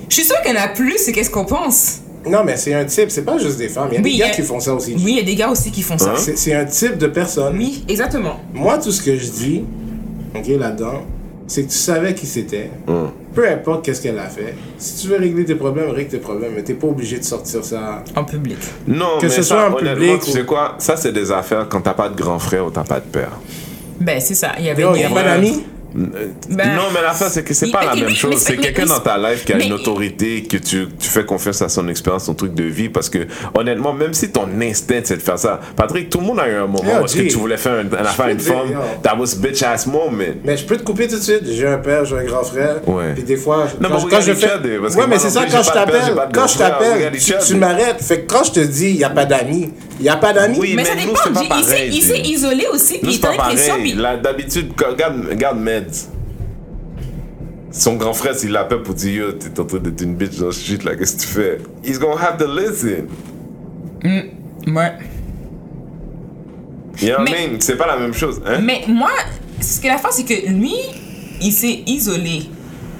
je suis sûre qu'il y en a plus, c'est qu'est-ce qu'on pense? Non, mais c'est un type, c'est pas juste des femmes. Il y a Oui, des gars a- qui font ça aussi. Oui, il y a des gars aussi qui font ça. Hein? C'est c'est un type de personne. Oui, exactement. Moi, tout ce que je dis, ok, là-dedans, c'est que tu savais qui c'était. Hum. Peu importe qu'est-ce qu'elle a fait. Si tu veux régler tes problèmes, règle tes problèmes. Mais t'es pas obligé de sortir ça. En public. Non, Que mais ce ça, soit en honnêtement, public tu ou- sais quoi? Ça, c'est des affaires quand t'as pas de grand frère ou t'as pas de père. Ben, c'est ça. Il y avait Yo, des- y a pas d'amis? Ben, non, mais l'affaire, c'est que c'est pas la mais- même mais- chose. mais- C'est mais- quelqu'un mais- dans ta life qui a mais- une autorité, que tu, tu fais confiance à son expérience, son truc de vie. Parce que, honnêtement, même si ton instinct, c'est de faire ça, Patrick, tout le monde a eu un moment Yo, où que tu voulais faire un- une affaire à une femme. That was bitch ass moment. Mais je peux te couper tout de suite. J'ai un père, j'ai un grand frère. Ouais. Puis des fois, Non, quand, mais je- quand fais. parce que Ouais, mais moi c'est ça, quand je t'appelle, quand je t'appelle, tu, m'arrêtes. Fait que quand je te dis, il n'y a pas d'amis, il n'y a pas d'amis. Oui, Mais, mais ça dépend. pas. Il s'est- pareil, il s'est G. isolé aussi, Nous, puis il pas en. Puis... D'habitude, regarde, regarde Son grand frère, s'il l'appelle pour dire Yo, t'es en train d'être une bitch dans le shit, là, qu'est-ce que tu fais? He's gonna have to listen. Ouais. You know what I Mais- mean? C'est pas la même chose, hein? Mais moi, ce que la force, c'est que lui, il s'est isolé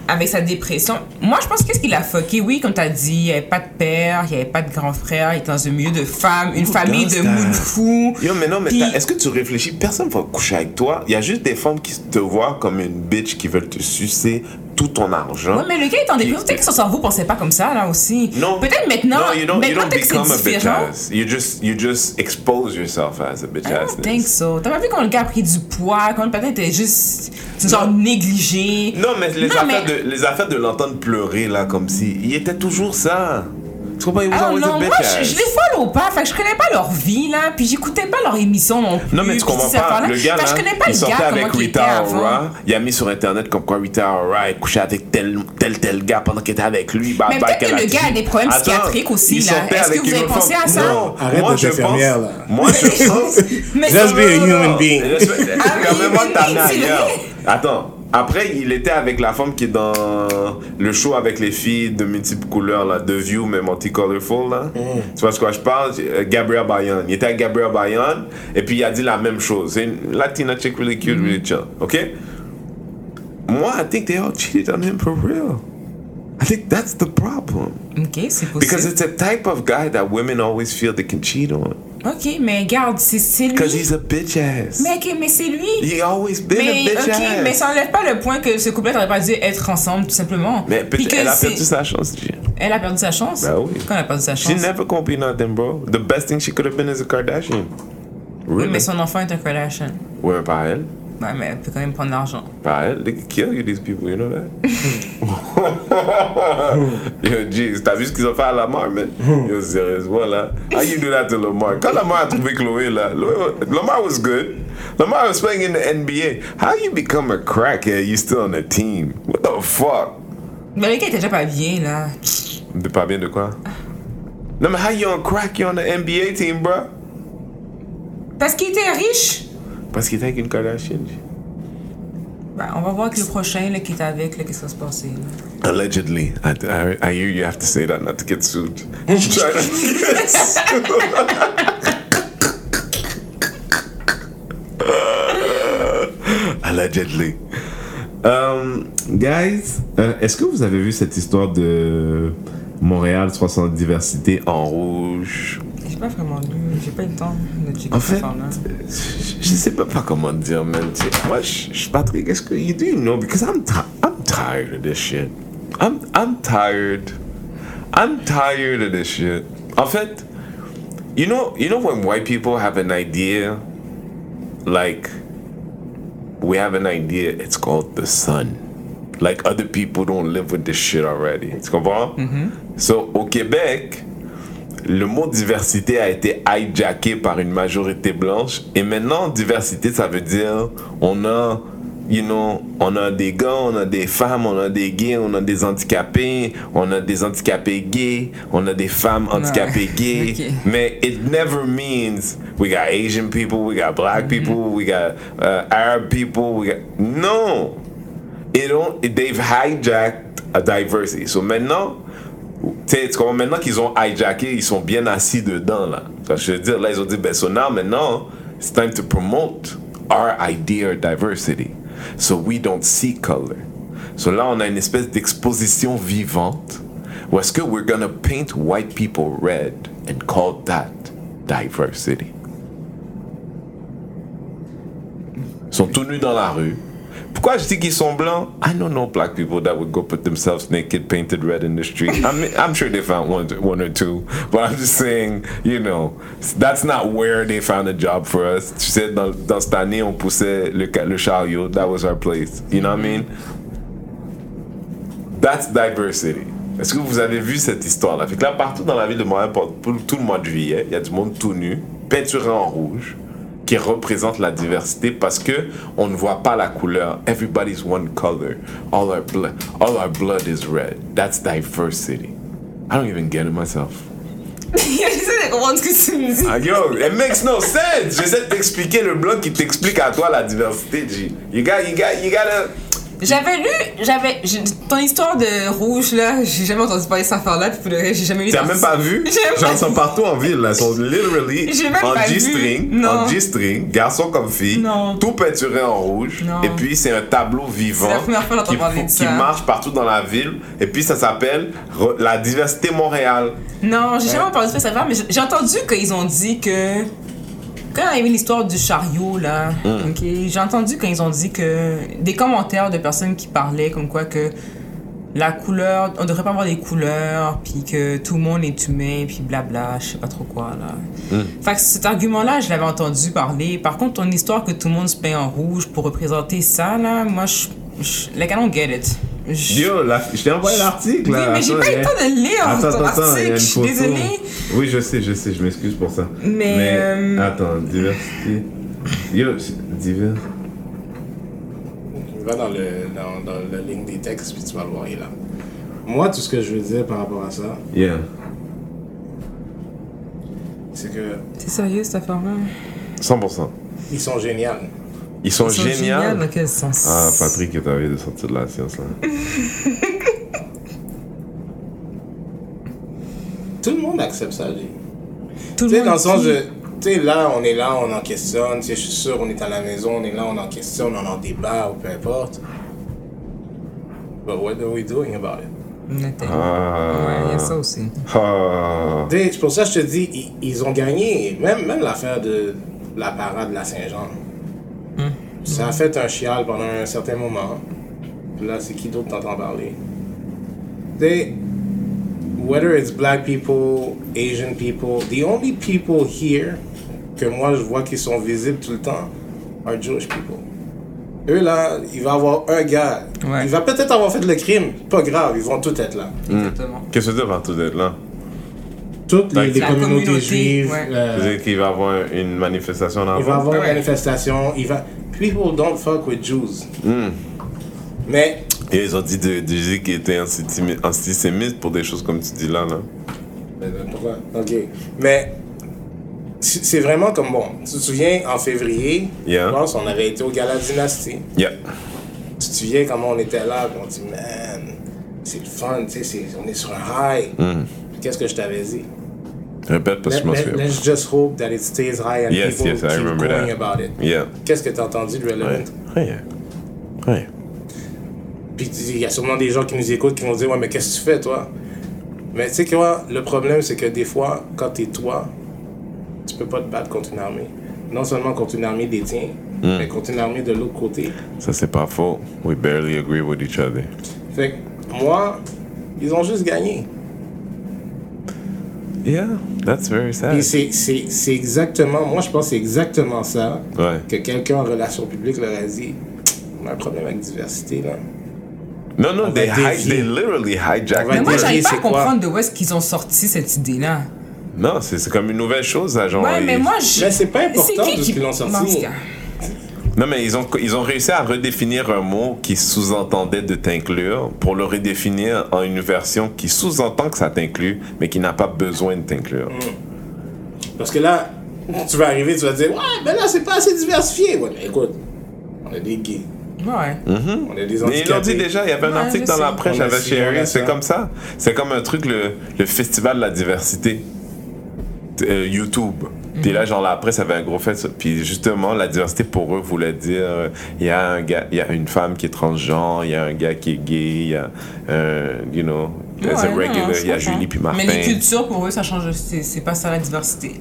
avec sa dépression. Moi, je pense qu'est-ce qu'il a fucké? Oui, comme tu as dit, il n'y avait pas de père, il n'y avait pas de grand frère, il était dans un milieu de femmes, une Who famille de moules fous. Yo, mais non, mais est-ce que tu réfléchis? Personne va coucher avec toi. Il y a juste des femmes qui te voient comme une bitch qui veulent te sucer tout ton argent. Ouais, mais le gars est en dépression. Peut-être que son cerveau pensait pas comme ça, là aussi. Non. Peut-être maintenant. No, you don't, you maintenant, don't peut-être que become a bitch ass. You just, you just expose yourself as a bitch I ass. don't think so. T'as pas vu quand le gars a pris du poids, quand le patin était juste genre négligé. Non, mais les, Non, affaires, mais- De, les affaires de l'entendre pleurer, là, comme si. Il était toujours ça. Tu comprends? Il was Ah non, moi je, je les follow pas, fait que je connais pas leur vie là, puis j'écoutais pas leur émission non plus. Non, mais tu comprends pas. Le gars, là, je connais pas il le sortait gars, avec il Rita. Ora. Il a mis sur Internet comme quoi Rita Ora est couché avec tel, tel, tel gars pendant qu'il était avec lui. Bah, Mais bah, peut-être que le gars a des problèmes Attends, psychiatriques aussi, là. Est-ce que vous avez pensé à ça? Non, Arrête moi, je pense- là. Moi, je pense. Just be a human being. Ah, Permets-moi de t'amener c'est vrai. ailleurs. Attends. Après, il était avec la femme qui est dans le show avec les filles de multiples couleurs, là, The View, mais multicolorful, là. Tu vois de quoi je parle? Gabrielle Bayan. Il était avec Gabrielle Bayan, et puis il a dit la même chose. C'est une Latina chick really cute, really chill. OK? Moi, I think they all cheated on him for real. I think that's the problem. Ok, c'est Because possible. it's a type of guy that women always feel they can cheat on. Ok, mais regarde, c'est c'est Because lui. he's a bitch ass. Mais ok, mais c'est lui. He always been Mais a bitch ok, ass. mais ça enlève pas le point que ce couple n'aurait pas dû être ensemble, tout simplement. Mais Puis elle a perdu sa chance. Elle a perdu sa chance? Ben oui. Quand elle a perdu sa She chance? never gonna be nothing, bro. The best thing she could have been is a Kardashian. Oui, Really? mais son enfant est un Kardashian. Ouais, pas elle. Ouais, mais elle peut quand même prendre l'argent. Pas elle. They could kill you, these people, you know that? Yo, jeez, t'as vu ce qu'ils ont fait à Lamar, man? Yo, sérieusement, là. How you do that to Lamar? Quand Lamar a trouvé Chloé, là, Lamar was good. Lamar was playing in the NBA. How you become a crackhead, you still on the team? What the fuck? Mais le gars était déjà pas bien, là. De pas bien de quoi? Non, mais how you on crack, you on the NBA team, bro? Parce qu'il était riche. Parce qu'il était avec une Kardashian. Ben, on va voir avec le prochain là, qui est avec, là, qu'est-ce qui va se passer. là. Allegedly. I, I, I hear you have to say that not to get sued. Try not to get sued. Allegedly. Um, guys, euh, est-ce que vous avez vu cette histoire de Montréal 60 diversité en rouge? J'ai pas vraiment lu, j'ai pas eu le temps de checker En fait, je sais pas, pas comment dire, man. Moi, je suis Patrick. Est-ce que you do you know? Because I'm I'm tired of this shit. I'm I'm tired. I'm tired of this shit. En fait, you know you know when white people have an idea, like we have an idea. It's called the sun. Like other people don't live with this shit already. Tu comprends? Mm-hmm. So au Québec le mot diversité a été hijacké par une majorité blanche. Et maintenant, diversité, ça veut dire on a, you know, on a des gars, on a des femmes, on a des gays, on a des handicapés, on a des handicapés gays, on a des femmes handicapées gays. Ok. Mais it never means we got Asian people, we got black people, we got uh, Arab people, we got. No! It don't, they've hijacked a diversity. So maintenant, tu sais, tu comprends, maintenant qu'ils ont hijacké, ils sont bien assis dedans, là. Je veux dire, là, ils ont dit, ben, so now, maintenant, it's time to promote our idea of diversity. So we don't see color. So là, on a une espèce d'exposition vivante où est-ce que we're gonna paint white people red and call that diversity. Ils sont tout nus dans la rue. Pourquoi je dis qu'ils sont blancs? I don't know black people that would go put themselves naked, painted red in the street. I mean, I'm sure they found one, one or two, but I'm just saying, you know, that's not where they found a job for us. Tu sais, dans, dans cette année, on poussait le, le chariot. That was our place. You know what I mean? That's diversity. Est-ce que vous avez vu cette histoire-là? Que là, partout dans la ville de Montréal, pour tout le mois de juillet, il y a du monde tout nu, peinturé en rouge, qui représente la diversité parce que on ne voit pas la couleur. Everybody's one color. All our blood, all our blood is red. That's diversity. I don't even get it myself. J'essaie de comprendre ce que tu me dis. Ah, yo, it makes no sense. J'essaie de t'expliquer le bloc qui t'explique à toi la diversité, G. You got, you got, you gotta. J'avais lu, j'avais. Ton histoire de rouge, là, j'ai jamais entendu parler de cette affaire-là, puis pour le reste, j'ai jamais lu T'as même pas vu? J'en sont partout en ville, là. Ils sont literally en. G-string, en G-string, garçon comme fille, Non. tout peinturé en rouge. Non. Et puis c'est un tableau vivant qui, parler de qui ça. marche partout dans la ville. Et puis ça s'appelle la diversité Montréal. Non, j'ai jamais entendu ça, ça va, mais j'ai- entendu qu'ils ont dit que. Quand il y avait l'histoire du chariot, là, Hmm. ok, j'ai entendu quand ils ont dit que. Des commentaires de personnes qui parlaient comme quoi que la couleur. On devrait pas avoir des couleurs, puis que tout le monde est humain, puis blabla, je sais pas trop quoi, là. Hmm. Fait que cet argument-là, je l'avais entendu parler. Par contre, ton histoire que tout le monde se peint en rouge pour représenter ça, là, moi, je. je- Like, I don't get it. Je- Yo, la- je t'ai envoyé l'article. Oui, là. mais j'ai pas eu le temps de le lire, Attends, ton attends, article. Je suis désolée. Oui, je sais, je sais, je m'excuse pour ça. Mais, euh, Attends, diversité. Yo, c'est- divers. Va dans, le, dans, dans la ligne des textes, puis tu vas le voir, il est là. Moi, tout ce que je veux dire par rapport à ça, Yeah. c'est que C'est sérieux cette affaire-là? 100%. ils sont géniaux. Ils sont, Ils sont géniaux. dans quel sens? Ah, Patrick est envie de sortir de la science là. Tout le monde accepte ça, lui. Tout Tu sais, dans le sens qui-. Tu sais, là, on est là, on en questionne. Tu sais, je suis sûr, on est à la maison, on est là, on en questionne, on en débat, ou peu importe. But what are we doing about it? Nothing. Ah. Ouais, il y a ça aussi. Ah. Tu sais, c'est pour ça que je te dis, ils, ils ont gagné. Même, même l'affaire de la parade de la Saint-Jean. Ça a fait un chial pendant un certain moment. Puis là, c'est qui d'autre t'entend parler? Tu sais, whether it's black people, Asian people, the only people here que moi je vois qui sont visibles tout le temps are Jewish people. Eux là, il va avoir un gars. Ouais. Il va peut-être avoir fait le crime. Pas grave, ils vont tous être là. Exactement. Qu'est-ce que tu veux dire par tout être là? Toutes les, communautés communauté, juives. ouais. euh, qu'il va avoir une manifestation dans il va avoir une manifestation. Il va. People don't fuck with Jews. Hmm. Mais Et ils ont dit de, de Jésus qui était antisémite pour des choses comme tu dis là. là. Mais euh, Pourquoi? Ok. Mais c'est vraiment comme bon. Tu te souviens, en février, Yeah. je pense, on avait été au Gala Dynasty. Yeah. Tu te souviens comment on était là, on dit, man, c'est le fun, tu sais, on est sur un high. Puis Qu'est-ce que je t'avais dit? Répète parce que je m'en souviens. let's just hope that it stays high and Yes, people yes, I keep remember going that. about it. Yeah. Qu'est-ce que t'as entendu de relevant? Rien. Rien. Puis il y a sûrement des gens qui nous écoutent qui vont dire Ouais, mais qu'est-ce que tu fais, toi? Mais tu sais quoi, le problème, c'est que des fois, quand t'es toi, tu peux pas te battre contre une armée. Non seulement contre une armée des tiens, Hmm. mais contre une armée de l'autre côté. Ça, c'est pas faux. We barely agree with each other. Fait que moi, ils ont juste gagné. Yeah, that's very sad. c'est- c'est c'est exactement, moi je pense que c'est exactement ça Ouais. que quelqu'un en relations publiques leur a dit On a un problème avec diversité là. Non, non, On they, they literally hijacked Mais moi, j'arrive pas à comprendre de où est-ce qu'ils ont sorti cette idée-là. Non, c'est c'est comme une nouvelle chose, ça, genre. Ouais, mais ils- moi, je. Mais c'est pas important qui de ce qui- qu'ils l'ont sorti. En tout cas. Non, mais ils ont, ils ont réussi à redéfinir un mot qui sous-entendait de t'inclure pour le redéfinir en une version qui sous-entend que ça t'inclut, mais qui n'a pas besoin de t'inclure. Parce que là, tu vas arriver, tu vas dire Ouais, mais là c'est pas assez diversifié. Ouais, mais écoute, on a des gays, Ouais. on a des Mais ils l'ont handicapés. dit déjà, il y avait un Ouais, article dans la presse, j'avais share, c'est comme ça. C'est comme un truc, le, le festival de la diversité. Euh, YouTube. Puis là, genre, la presse avait un gros fait. ça. Puis justement, la diversité pour eux voulait dire euh, il y a un gars, il y a une femme qui est transgenre, il y a un gars qui est gay, il y a, euh, you know, a regular, il y a. Julie puis Martin. Mais les cultures, pour eux, ça change. C'est c'est pas ça la diversité.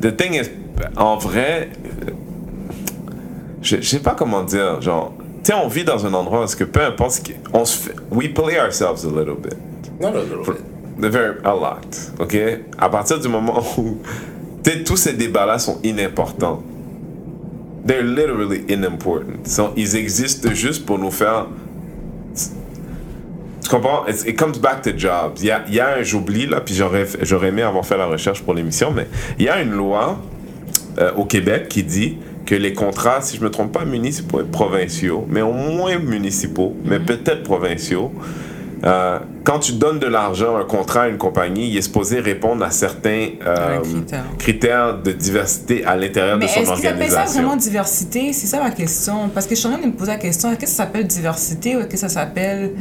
The thing is, en vrai, je, je sais pas comment dire, genre, tu sais, on vit dans un endroit où que peu importe ce qui, on se fait, we play ourselves a little bit. Non, non, non. The very, a lot, ok? À partir du moment où, tous ces débats-là sont inimportants. They're literally unimportant. So, ils existent juste pour nous faire tu comprends? It's- it comes back to jobs. Il y a, y a un, j'oublie là, puis j'aurais, j'aurais aimé avoir fait la recherche pour l'émission, mais il y a une loi euh, au Québec qui dit que les contrats, si je me trompe pas, municipaux et provinciaux, mais au moins municipaux, mais peut-être provinciaux, euh, quand tu donnes de l'argent, un contrat à une compagnie, il est supposé répondre à certains euh, critères. de diversité à l'intérieur de son est-ce qu'ils appellent ça organisation. vraiment diversité? C'est ça ma question. Parce que je suis en train de me poser la question est-ce que ça s'appelle diversité ou est-ce que ça s'appelle.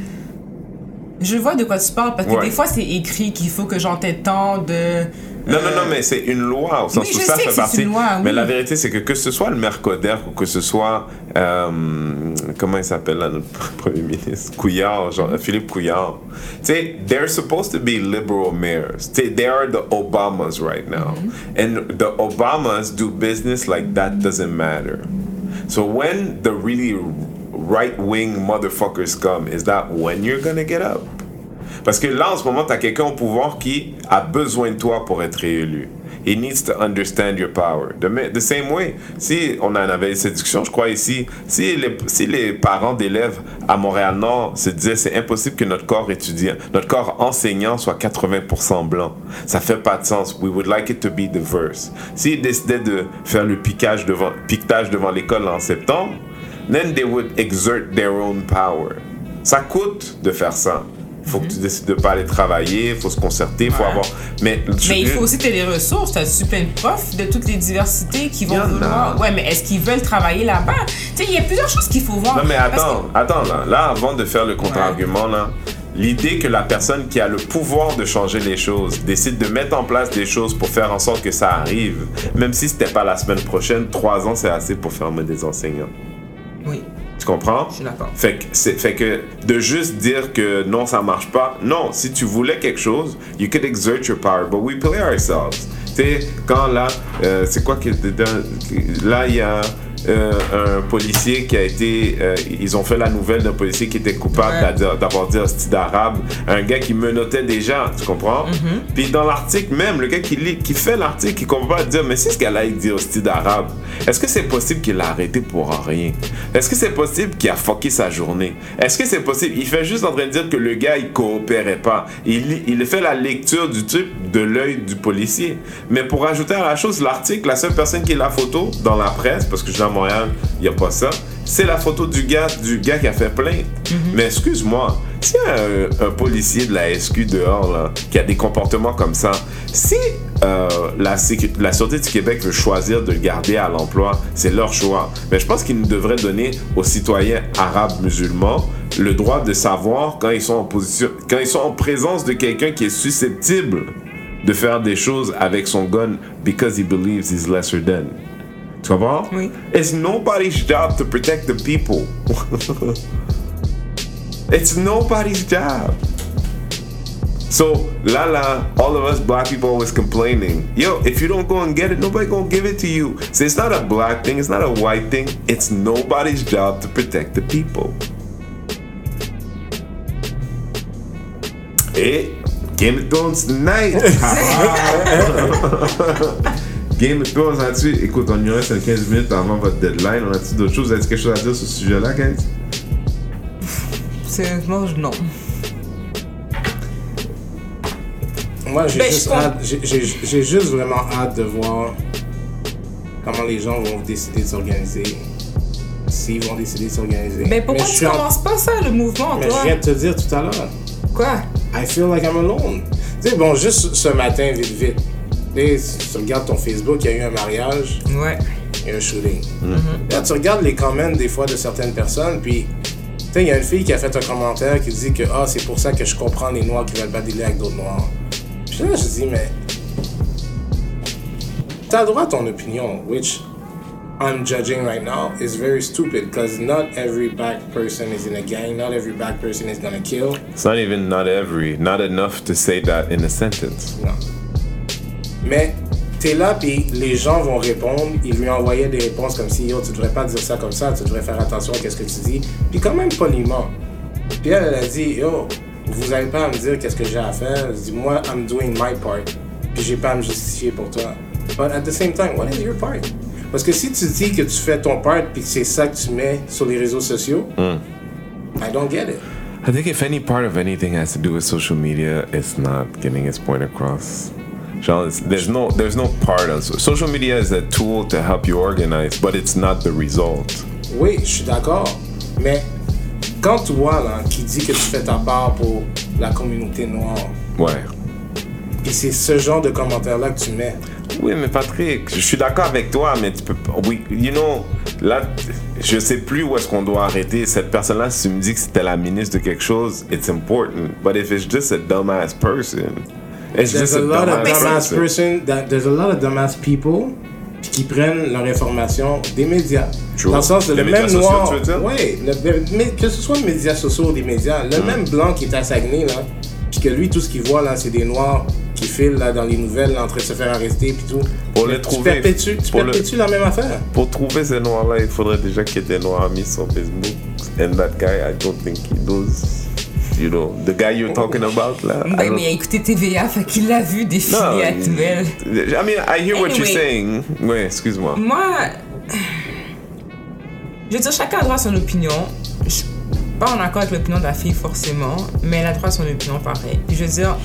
Je vois de quoi tu parles parce que Ouais. des fois c'est écrit qu'il faut que j'en t'ai tant de. Non, non, non, mais c'est une loi au sens Oui, où ça fait partie. Mais la vérité, c'est que que ce soit le Mercoder ou que ce soit. euh, comment il s'appelle là, notre premier ministre? Couillard, genre, Philippe Couillard. Tu sais, they're supposed to be liberal mayors. Tu sais, they are the Obamas right now. Mm-hmm. And the Obamas do business like that doesn't matter. So when the really right wing motherfuckers come, is that when you're gonna get up? Parce que là, en ce moment, tu as quelqu'un au pouvoir qui a besoin de toi pour être réélu. He needs to understand your power. The, the same way, si on en avait cette discussion, je crois ici, si les, si les parents d'élèves à Montréal-Nord se disaient c'est impossible que notre corps étudiant, notre corps enseignant soit 80% blanc, ça fait pas de sens. We would like it to be diverse. S'ils décidaient de faire le piquage devant, piquetage devant l'école en septembre, then they would exert their own power. Ça coûte de faire ça. Faut que tu décides de pas aller travailler, faut se concerter, faut Ouais. avoir. Mais, Mais il faut aussi que tu aies les ressources. Tu as super profs de toutes les diversités qui vont a. vouloir. Ouais, mais est-ce qu'ils veulent travailler là-bas? Tu sais, il y a plusieurs choses qu'il faut voir. Non mais attends, que- attends là. Là, avant de faire le contre-argument là, l'idée que la personne qui a le pouvoir de changer les choses décide de mettre en place des choses pour faire en sorte que ça arrive, même si c'était pas la semaine prochaine, trois ans c'est assez pour fermer des enseignants. Oui, Tu comprends? je. Fait que, c'est- fait que de juste dire que non, ça marche pas. Non, si tu voulais quelque chose, you could exert your power, but we play ourselves. Tu sais, quand là, euh, c'est quoi que. Là, il y a euh, un policier qui a été. euh, ils ont fait la nouvelle d'un policier qui était coupable Ouais. d'avoir dit hostie d'arabe. Un gars qui menottait des gens, tu comprends? Puis dans l'article même, le gars qui, lit, qui fait l'article, il comprend pas dire Mais si ce gars-là, il dit hostie d'arabe, est-ce que c'est possible qu'il l'a arrêté pour rien? Est-ce que c'est possible qu'il a fucké sa journée? Est-ce que c'est possible? Il fait juste en train de dire que le gars, il coopérait pas. Il, il fait la lecture du type de l'œil du policier. Mais pour ajouter à la chose, l'article, la seule personne qui a la photo dans la presse, parce que je suis à Montréal, il n'y a pas ça, c'est la photo du gars, du gars qui a fait plainte. Mais excuse-moi, s'il y a un, un policier de la SQ dehors là, qui a des comportements comme ça, si euh, la, la Sûreté du Québec veut choisir de le garder à l'emploi, c'est leur choix. Mais je pense qu'ils nous devraient donner aux citoyens arabes musulmans le droit de savoir quand ils sont en position, quand ils sont en présence de quelqu'un qui est susceptible de faire des choses avec son gun because he believes he's lesser than. Tu comprends? Oui. It's nobody's job to protect the people. It's nobody's job. So, la la, all of us black people always complaining. Yo, if you don't go and get it, nobody gonna give it to you. So it's not a black thing, it's not a white thing. It's nobody's job to protect the people. Et Game of Thrones tonight. Game of Thrones là-dessus. Écoute, on y reste 15 minutes avant votre deadline. On a-tu d'autres choses? Avez-vous quelque chose à dire sur ce sujet-là, guys? Sérieusement, je- non. Moi, j'ai Ben, juste, j'ai- juste vraiment hâte de voir comment les gens vont décider de s'organiser. S'ils vont décider de s'organiser. Mais pourquoi tu en- commences pas ça, le mouvement, Mais toi? je viens de te dire tout à l'heure. Quoi? I feel like I'm alone. Tu sais, bon, juste ce matin, vite, vite. Tu regardes ton Facebook, il y a eu un mariage, Ouais. a un shooting. Là, tu regardes les comments des fois de certaines personnes, puis tu sais, il y a une fille qui a fait un commentaire qui dit que ah, c'est pour ça que je comprends les noirs qui veulent pas dealer avec d'autres noirs. Puis là, je dis, mais t'as le droit à ton opinion, which I'm judging right now is very stupid because not every black person is in a gang, not every black person is gonna kill. It's not even not every, not enough to say that in a sentence. Non. Mais t'es là, puis les gens vont répondre. Ils lui envoyaient des réponses comme si, yo, tu devrais pas dire ça comme ça, tu devrais faire attention à ce que tu dis. Puis quand même poliment. Puis elle, elle a dit, yo, vous avez pas à me dire qu'est-ce que j'ai à faire. Je dis, moi, I'm doing my part. Puis j'ai pas à me justifier pour toi. But at the same time, what is your part? Parce que si tu dis que tu fais ton part, puis que c'est ça que tu mets sur les réseaux sociaux, I don't get it. I think if any part of anything has to do with social media, it's not getting its point across. It's- there's no, there's no part of social media is a tool to help you organize, but it's not the result. Oui, je suis d'accord. Mais quand toi, là, qui dit que tu fais ta part pour la communauté noire, Ouais. et c'est ce genre de commentaires-là que tu mets, Oui, mais Patrick, je suis d'accord avec toi, mais tu peux pas. Oui, you know, là, je sais plus où est-ce qu'on doit arrêter. Cette personne-là, si tu me dis que c'était la ministre de quelque chose, it's important. But if it's just a dumbass person, it's there's just a a lot of dumbass dumbass person. person, that, there's a lot of dumbass people qui prennent leur information des médias. True. Dans le sens de le même noir, mais que ce soit les médias sociaux ou des médias, le même blanc qui est à Saguenay là, puis que lui tout ce qu'il voit là, c'est des noirs qui filent là dans les nouvelles là, en train de se faire arrêter puis tout. Pour Mais le tu trouver, perpétues, tu pour le- perpétues la même affaire. Pour trouver ces noirs-là, il faudrait déjà qu'il y ait des noirs amis sur Facebook. And that guy, I don't think he does. You know, the guy you're talking about, là. I Ouais, mais il a écouté TVA, fait qu'il l'a vu défiler Non, à Tuelle. I mean, I hear what you're Anyway. saying. Ouais, excuse-moi. Moi, je veux dire, chacun a droit à son opinion. Je suis pas en accord avec l'opinion de la fille forcément, mais elle a droit à son opinion pareil. Puis je veux dire,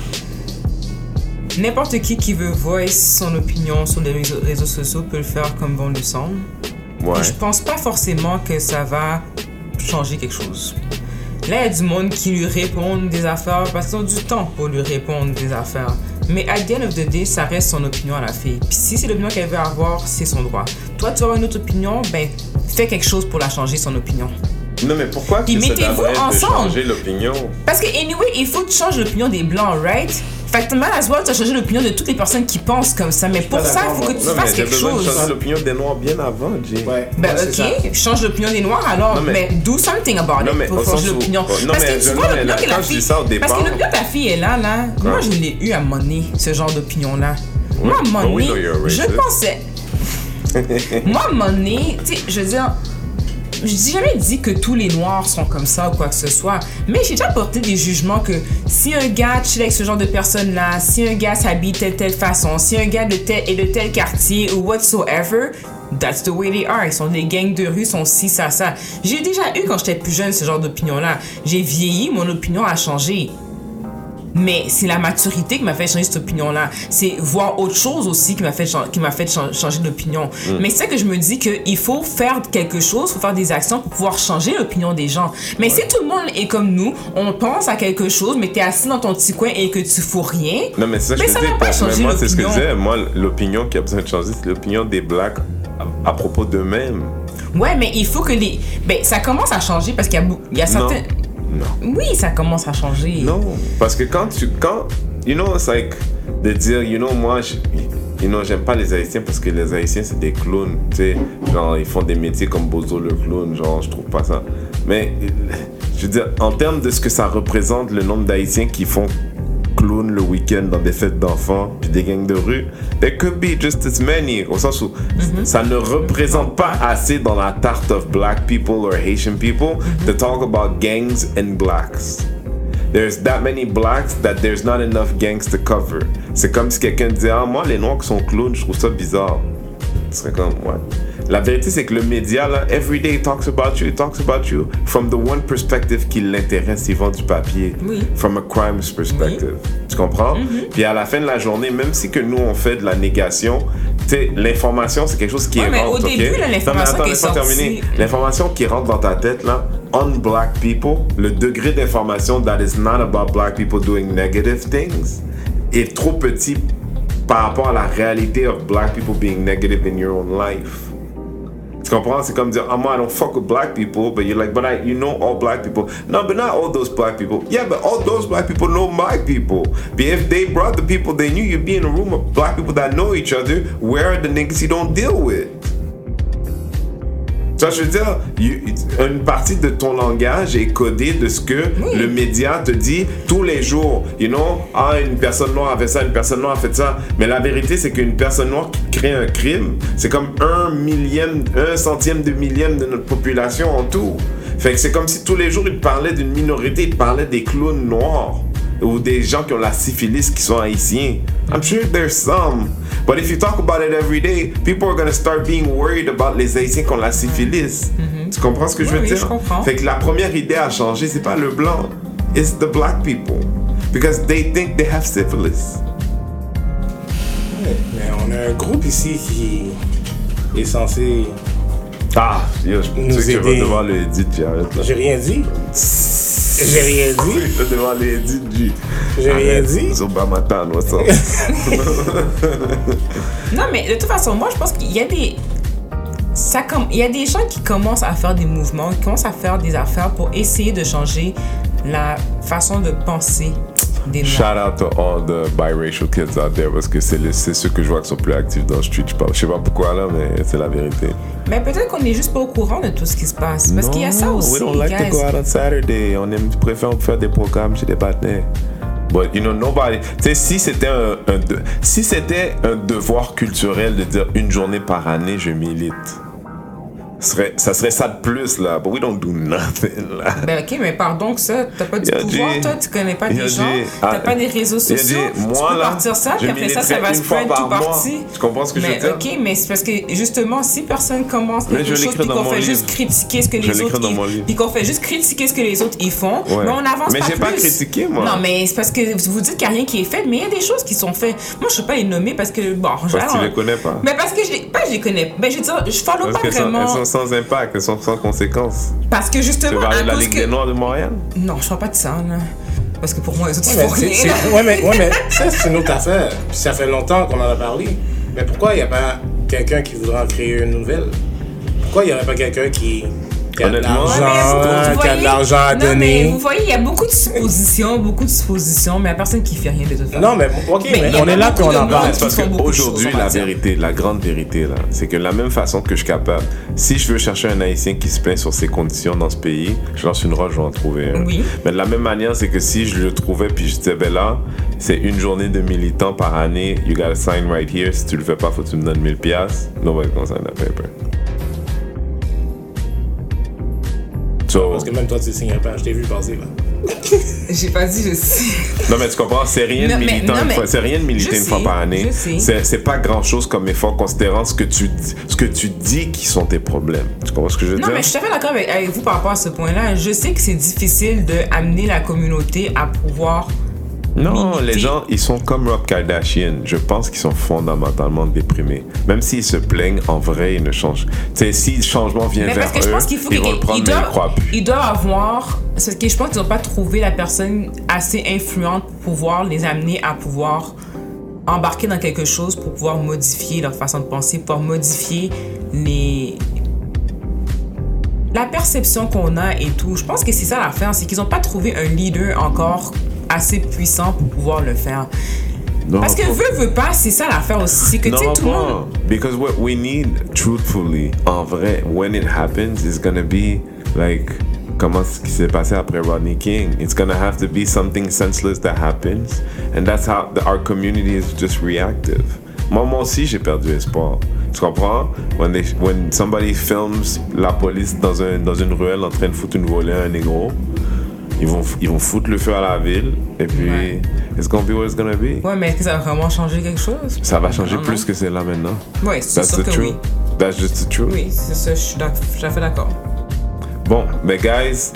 n'importe qui qui veut voice son opinion sur les réseaux, réseaux sociaux peut le faire comme bon lui semble. Ouais. Je pense pas forcément que ça va changer quelque chose. Là, il y a du monde qui lui répondent des affaires parce qu'ils ont du temps pour lui répondre des affaires. Mais à the end of the day, ça reste son opinion à la fille. Puis si c'est l'opinion qu'elle veut avoir, c'est son droit. Toi, tu as une autre opinion, ben, fais quelque chose pour la changer, son opinion. Non, mais pourquoi Puis mettez-vous devrait de ensemble. changer l'opinion? Parce que, anyway, il faut que tu changes l'opinion des Blancs, right? Fait que mal à well, tu as changé l'opinion de toutes les personnes qui pensent comme ça. Mais pour ça, il faut que tu Non, fasses j'ai quelque chose. changer l'opinion des Noirs bien avant, Jay. Ouais, Ben ouais, ok, change l'opinion des Noirs alors, Non, mais- mais, do something about Non, it mais pour changer l'opinion. non, Parce mais que tu je- vois l'opinion que la fille... dis ça au Parce que l'opinion que la fille est là, là, moi je l'ai eu à mon nez, ce genre d'opinion-là. Moi à Oh, mon nez, je pensais... moi, à donné, tu sais, je veux dire, j'ai jamais dit que tous les noirs sont comme ça ou quoi que ce soit, mais j'ai déjà porté des jugements que si un gars chill avec ce genre de personnes-là, si un gars s'habille telle telle façon, si un gars de tel est de tel quartier ou whatsoever, That's the way they are. Ils sont des gangs de rue, sont ci, ça, ça. J'ai déjà eu quand j'étais plus jeune ce genre d'opinion-là. J'ai vieilli, mon opinion a changé. Mais c'est la maturité qui m'a fait changer cette opinion-là. C'est voir autre chose aussi qui m'a fait, qui m'a fait changer d'opinion. Mm. Mais c'est ça que je me dis qu'il faut faire quelque chose, il faut faire des actions pour pouvoir changer l'opinion des gens. Mais si tout le monde est comme nous, on pense à quelque chose, mais tu es assis dans ton petit coin et que tu fous rien. Non, mais c'est ça, Mais je ça va pas changer moi, c'est ce que je disais. Moi, l'opinion qui a besoin de changer, c'est l'opinion des blacks à, à propos d'eux-mêmes. Ouais, mais il faut que les. Ben, ça commence à changer parce qu'il y a, il y a Non. certains. Non. Oui, ça commence à changer. Non, parce que quand tu. Quand, you know, it's like de dire, you know, moi, je- you know, j'aime pas les Haïtiens parce que les Haïtiens, c'est des clowns. Tu sais, genre, ils font des métiers comme Bozo le clown, genre, je trouve pas ça. Mais, je veux dire, en termes de ce que ça représente, le nombre d'Haïtiens qui font clown le week-end dans des fêtes d'enfants, puis des gangs de rue, there could be just as many. Au sens où ça ne représente pas assez dans la tarte of black people or Haitian people to talk about gangs and blacks. There's that many blacks that there's not enough gangs to cover. C'est comme si quelqu'un disait Ah, moi, les noirs qui sont clowns, je trouve ça bizarre. Ce serait comme, ouais. La vérité, c'est que le média, là, every day, talks about you, it talks about you from the one perspective qui l'intéresse, il vend du papier. Oui. From a crimes perspective. Tu comprends? Puis à la fin de la journée, même si que nous, on fait de la négation, tu sais, l'information, c'est quelque chose qui Ouais, mais rentre, au début, l'information qui est sortie-. L'information qui rentre dans ta tête, là, on black people, le degré d'information that is not about black people doing negative things est trop petit par rapport à la réalité of black people being negative in your own life. Tu comprends? C'est comme dire, ah, moi, I don't fuck with black people, but you're like, but I, you know all black people. No, but not all those black people. Yeah, but all those black people know my people. But if they brought the people they knew, you'd be in a room of black people that know each other. Where are the niggas you don't deal with? Ça, je veux dire, une partie de ton langage est codée de ce que le média te dit tous les jours. You know, ah, une personne noire a fait ça, une personne noire a fait ça. Mais la vérité, c'est qu'une personne noire qui crée un crime, c'est comme un millième, un centième de millième de notre population en tout. Fait que c'est comme si tous les jours, il parlait d'une minorité, il parlait des clowns noirs ou des gens qui ont la syphilis qui sont haïtiens. I'm sure there's some. But if you talk about it every day, people are gonna start being worried about les haïtiens qui ont la syphilis. Tu comprends ce que je veux oui, dire? je comprends. Fait que la première idée à changer, c'est pas le blanc, it's the black people. Because they think they have syphilis. Ouais, Mais on a un groupe ici qui est censé. Ah, yo, je Nous pense que je vais devoir le là. J'ai rien dit. J'ai rien dit. Je vais devoir le edit, G. J'ai rien dit. Zobamatan, what's up? Non, mais de toute façon, moi, je pense qu'il y a des. Ça com- Il y a des gens qui commencent à faire des mouvements, qui commencent à faire des affaires pour essayer de changer la façon de penser. Shout out to all the biracial kids out there parce que c'est ceux que je vois qui sont plus actifs dans le street. Je, parle- je sais pas pourquoi là, mais c'est la vérité. Mais peut-être qu'on est juste pas au courant de tout ce qui se passe. Parce qu'il y a ça aussi, We don't like guys. to go out on Saturday. On aime, préfère faire des programmes chez des partenaires. But you know, nobody. Tu sais, si c'était un, un de- si c'était un devoir culturel de dire une journée par année, je milite. Serait, ça serait ça de plus là. But we don't do nothing là. Ben ok, mais pardon que ça, t'as pas du a pouvoir, dit- toi, tu connais pas il des gens, t'as ah, pas des réseaux sociaux, tu moi, peux là, partir ça, je puis après ça, ça va fois spread tout mois. parti. Tu comprends ce que je mais, veux dire? ok, mais c'est parce que justement, si personne commence Mais quelque je chose puis qu'on fait livre. juste critiquer ce que Je les autres ils- puis qu'on fait juste critiquer ce que les autres ils font, mais on avance Mais pas j'ai plus. pas critiqué, moi. Non, mais c'est parce que vous dites qu'il n'y a rien qui est fait, mais il y a des choses qui sont faites. Moi, je ne peux pas les nommer parce que bon, Parce que tu les connais pas. Mais parce que je les, je connais. Ben je veux dire, je follow pas vraiment. Sans impact, sont sans conséquences. Parce que Tu justement, parler à de la Ligue que... des Noirs de Montréal? Non, je parle pas de ça, là. Parce que pour moi, les autres, ils Ouais, font mais c'est- rien. c'est- là. ouais, mais, ouais, mais ça, c'est une autre affaire. Puis ça fait longtemps qu'on en a parlé. Mais pourquoi il n'y a pas quelqu'un qui voudrait en créer une nouvelle? Pourquoi il n'y aurait pas quelqu'un qui qui a de Honnêtement- l'argent, mais qui a de l'argent à non, mais donner. vous voyez, il y a beaucoup de suppositions, beaucoup de suppositions, mais il n'y a personne qui fait rien de toute façon. Non, mais ok, Mais mais on est là puis beaucoup on de en parle. Parce de qu'aujourd'hui, la vérité, la grande vérité, là, c'est que la même façon que je suis capable, si je veux chercher un Haïtien qui se plaint sur ses conditions dans ce pays, je lance une roche, je vais en trouver un. Oui. Mais de la même manière, c'est que si je le trouvais puis je disais, ben là, c'est une journée de militant par année, you gotta sign right here, si tu le fais pas, faut que tu me donnes 1000 piastres, nobody gonna sign that paper. So, Parce que même toi, tu signes pas. Je t'ai vu passer, là. J'ai pas dit je sais. Non, mais tu comprends, c'est rien de Non, militant, non, c'est rien de militer une fois par année. C'est, pas grand chose comme effort considérant ce que tu dis, ce que tu dis qui sont tes problèmes. Tu comprends ce que je veux Non, dire? mais je suis tout à fait d'accord avec, avec vous par rapport à ce point-là. Je sais que c'est difficile d'amener la communauté à pouvoir. Non, les gens, ils sont comme Rob Kardashian. Je pense qu'ils sont fondamentalement déprimés. Même s'ils se plaignent, en vrai, ils ne changent. Tu sais, si le changement vient Mais vers parce que je eux, pense qu'il faut ils vont le prendre, ils mais ils doivent, croient plus. ils doivent avoir. C'est que je pense qu'ils n'ont pas trouvé la personne assez influente pour pouvoir les amener à pouvoir embarquer dans quelque chose pour pouvoir modifier leur façon de penser, pouvoir modifier les. La perception qu'on a et tout. Je pense que c'est ça l'affaire, c'est qu'ils n'ont pas trouvé un leader encore assez puissant pour pouvoir le faire. Parce que veut, veut pas, c'est ça l'affaire aussi. C'est que tu sais, Non, tout le monde. Because what we need, truthfully, en vrai, when it happens, it's gonna be like comment ce qui s'est passé après Rodney King. It's gonna have to be something senseless that happens, and that's how the, our community is just reactive. Moi, moi aussi, j'ai perdu espoir. Tu comprends? When, they, when somebody films la police dans, un, dans une ruelle en train de foutre une volée à un négro, ils vont, ils vont foutre le feu à la ville, et puis Ouais. it's gonna be what it's gonna be. Ouais, mais est-ce que ça va vraiment changer quelque chose? Ça va changer Non, non. plus que c'est là maintenant. Ouais, c'est That's sûr the que truth. oui. That's just the truth. Oui, c'est ça, je suis tout à fait d'accord. Bon, mais guys,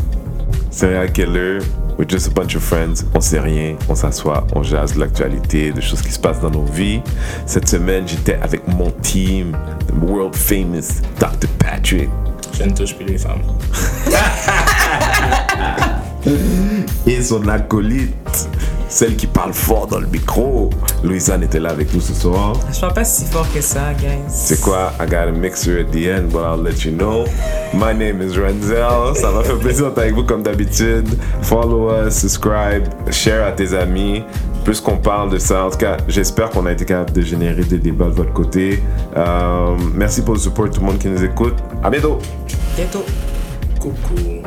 serial killer, we're just a bunch of friends. On sait rien, on s'assoit, on jase de l'actualité, des choses qui se passent dans nos vies. Cette semaine, j'étais avec mon team, the world famous Dr. Patrick Je ne touche plus les femmes. et son acolyte, celle qui parle fort dans le micro. Louisanne était là avec nous ce soir. Je parle pas si fort que ça, guys. C'est quoi? I got a mixer at the end, but I'll let you know. My name is Renzel. Ça m'a fait plaisir d'être avec vous comme d'habitude. Follow us, subscribe, share à tes amis. Plus qu'on parle de ça, en tout cas, j'espère qu'on a été capable de générer des débats de votre côté. Euh, merci pour le support, tout le monde qui nous écoute. À bientôt! Bientôt. Coucou.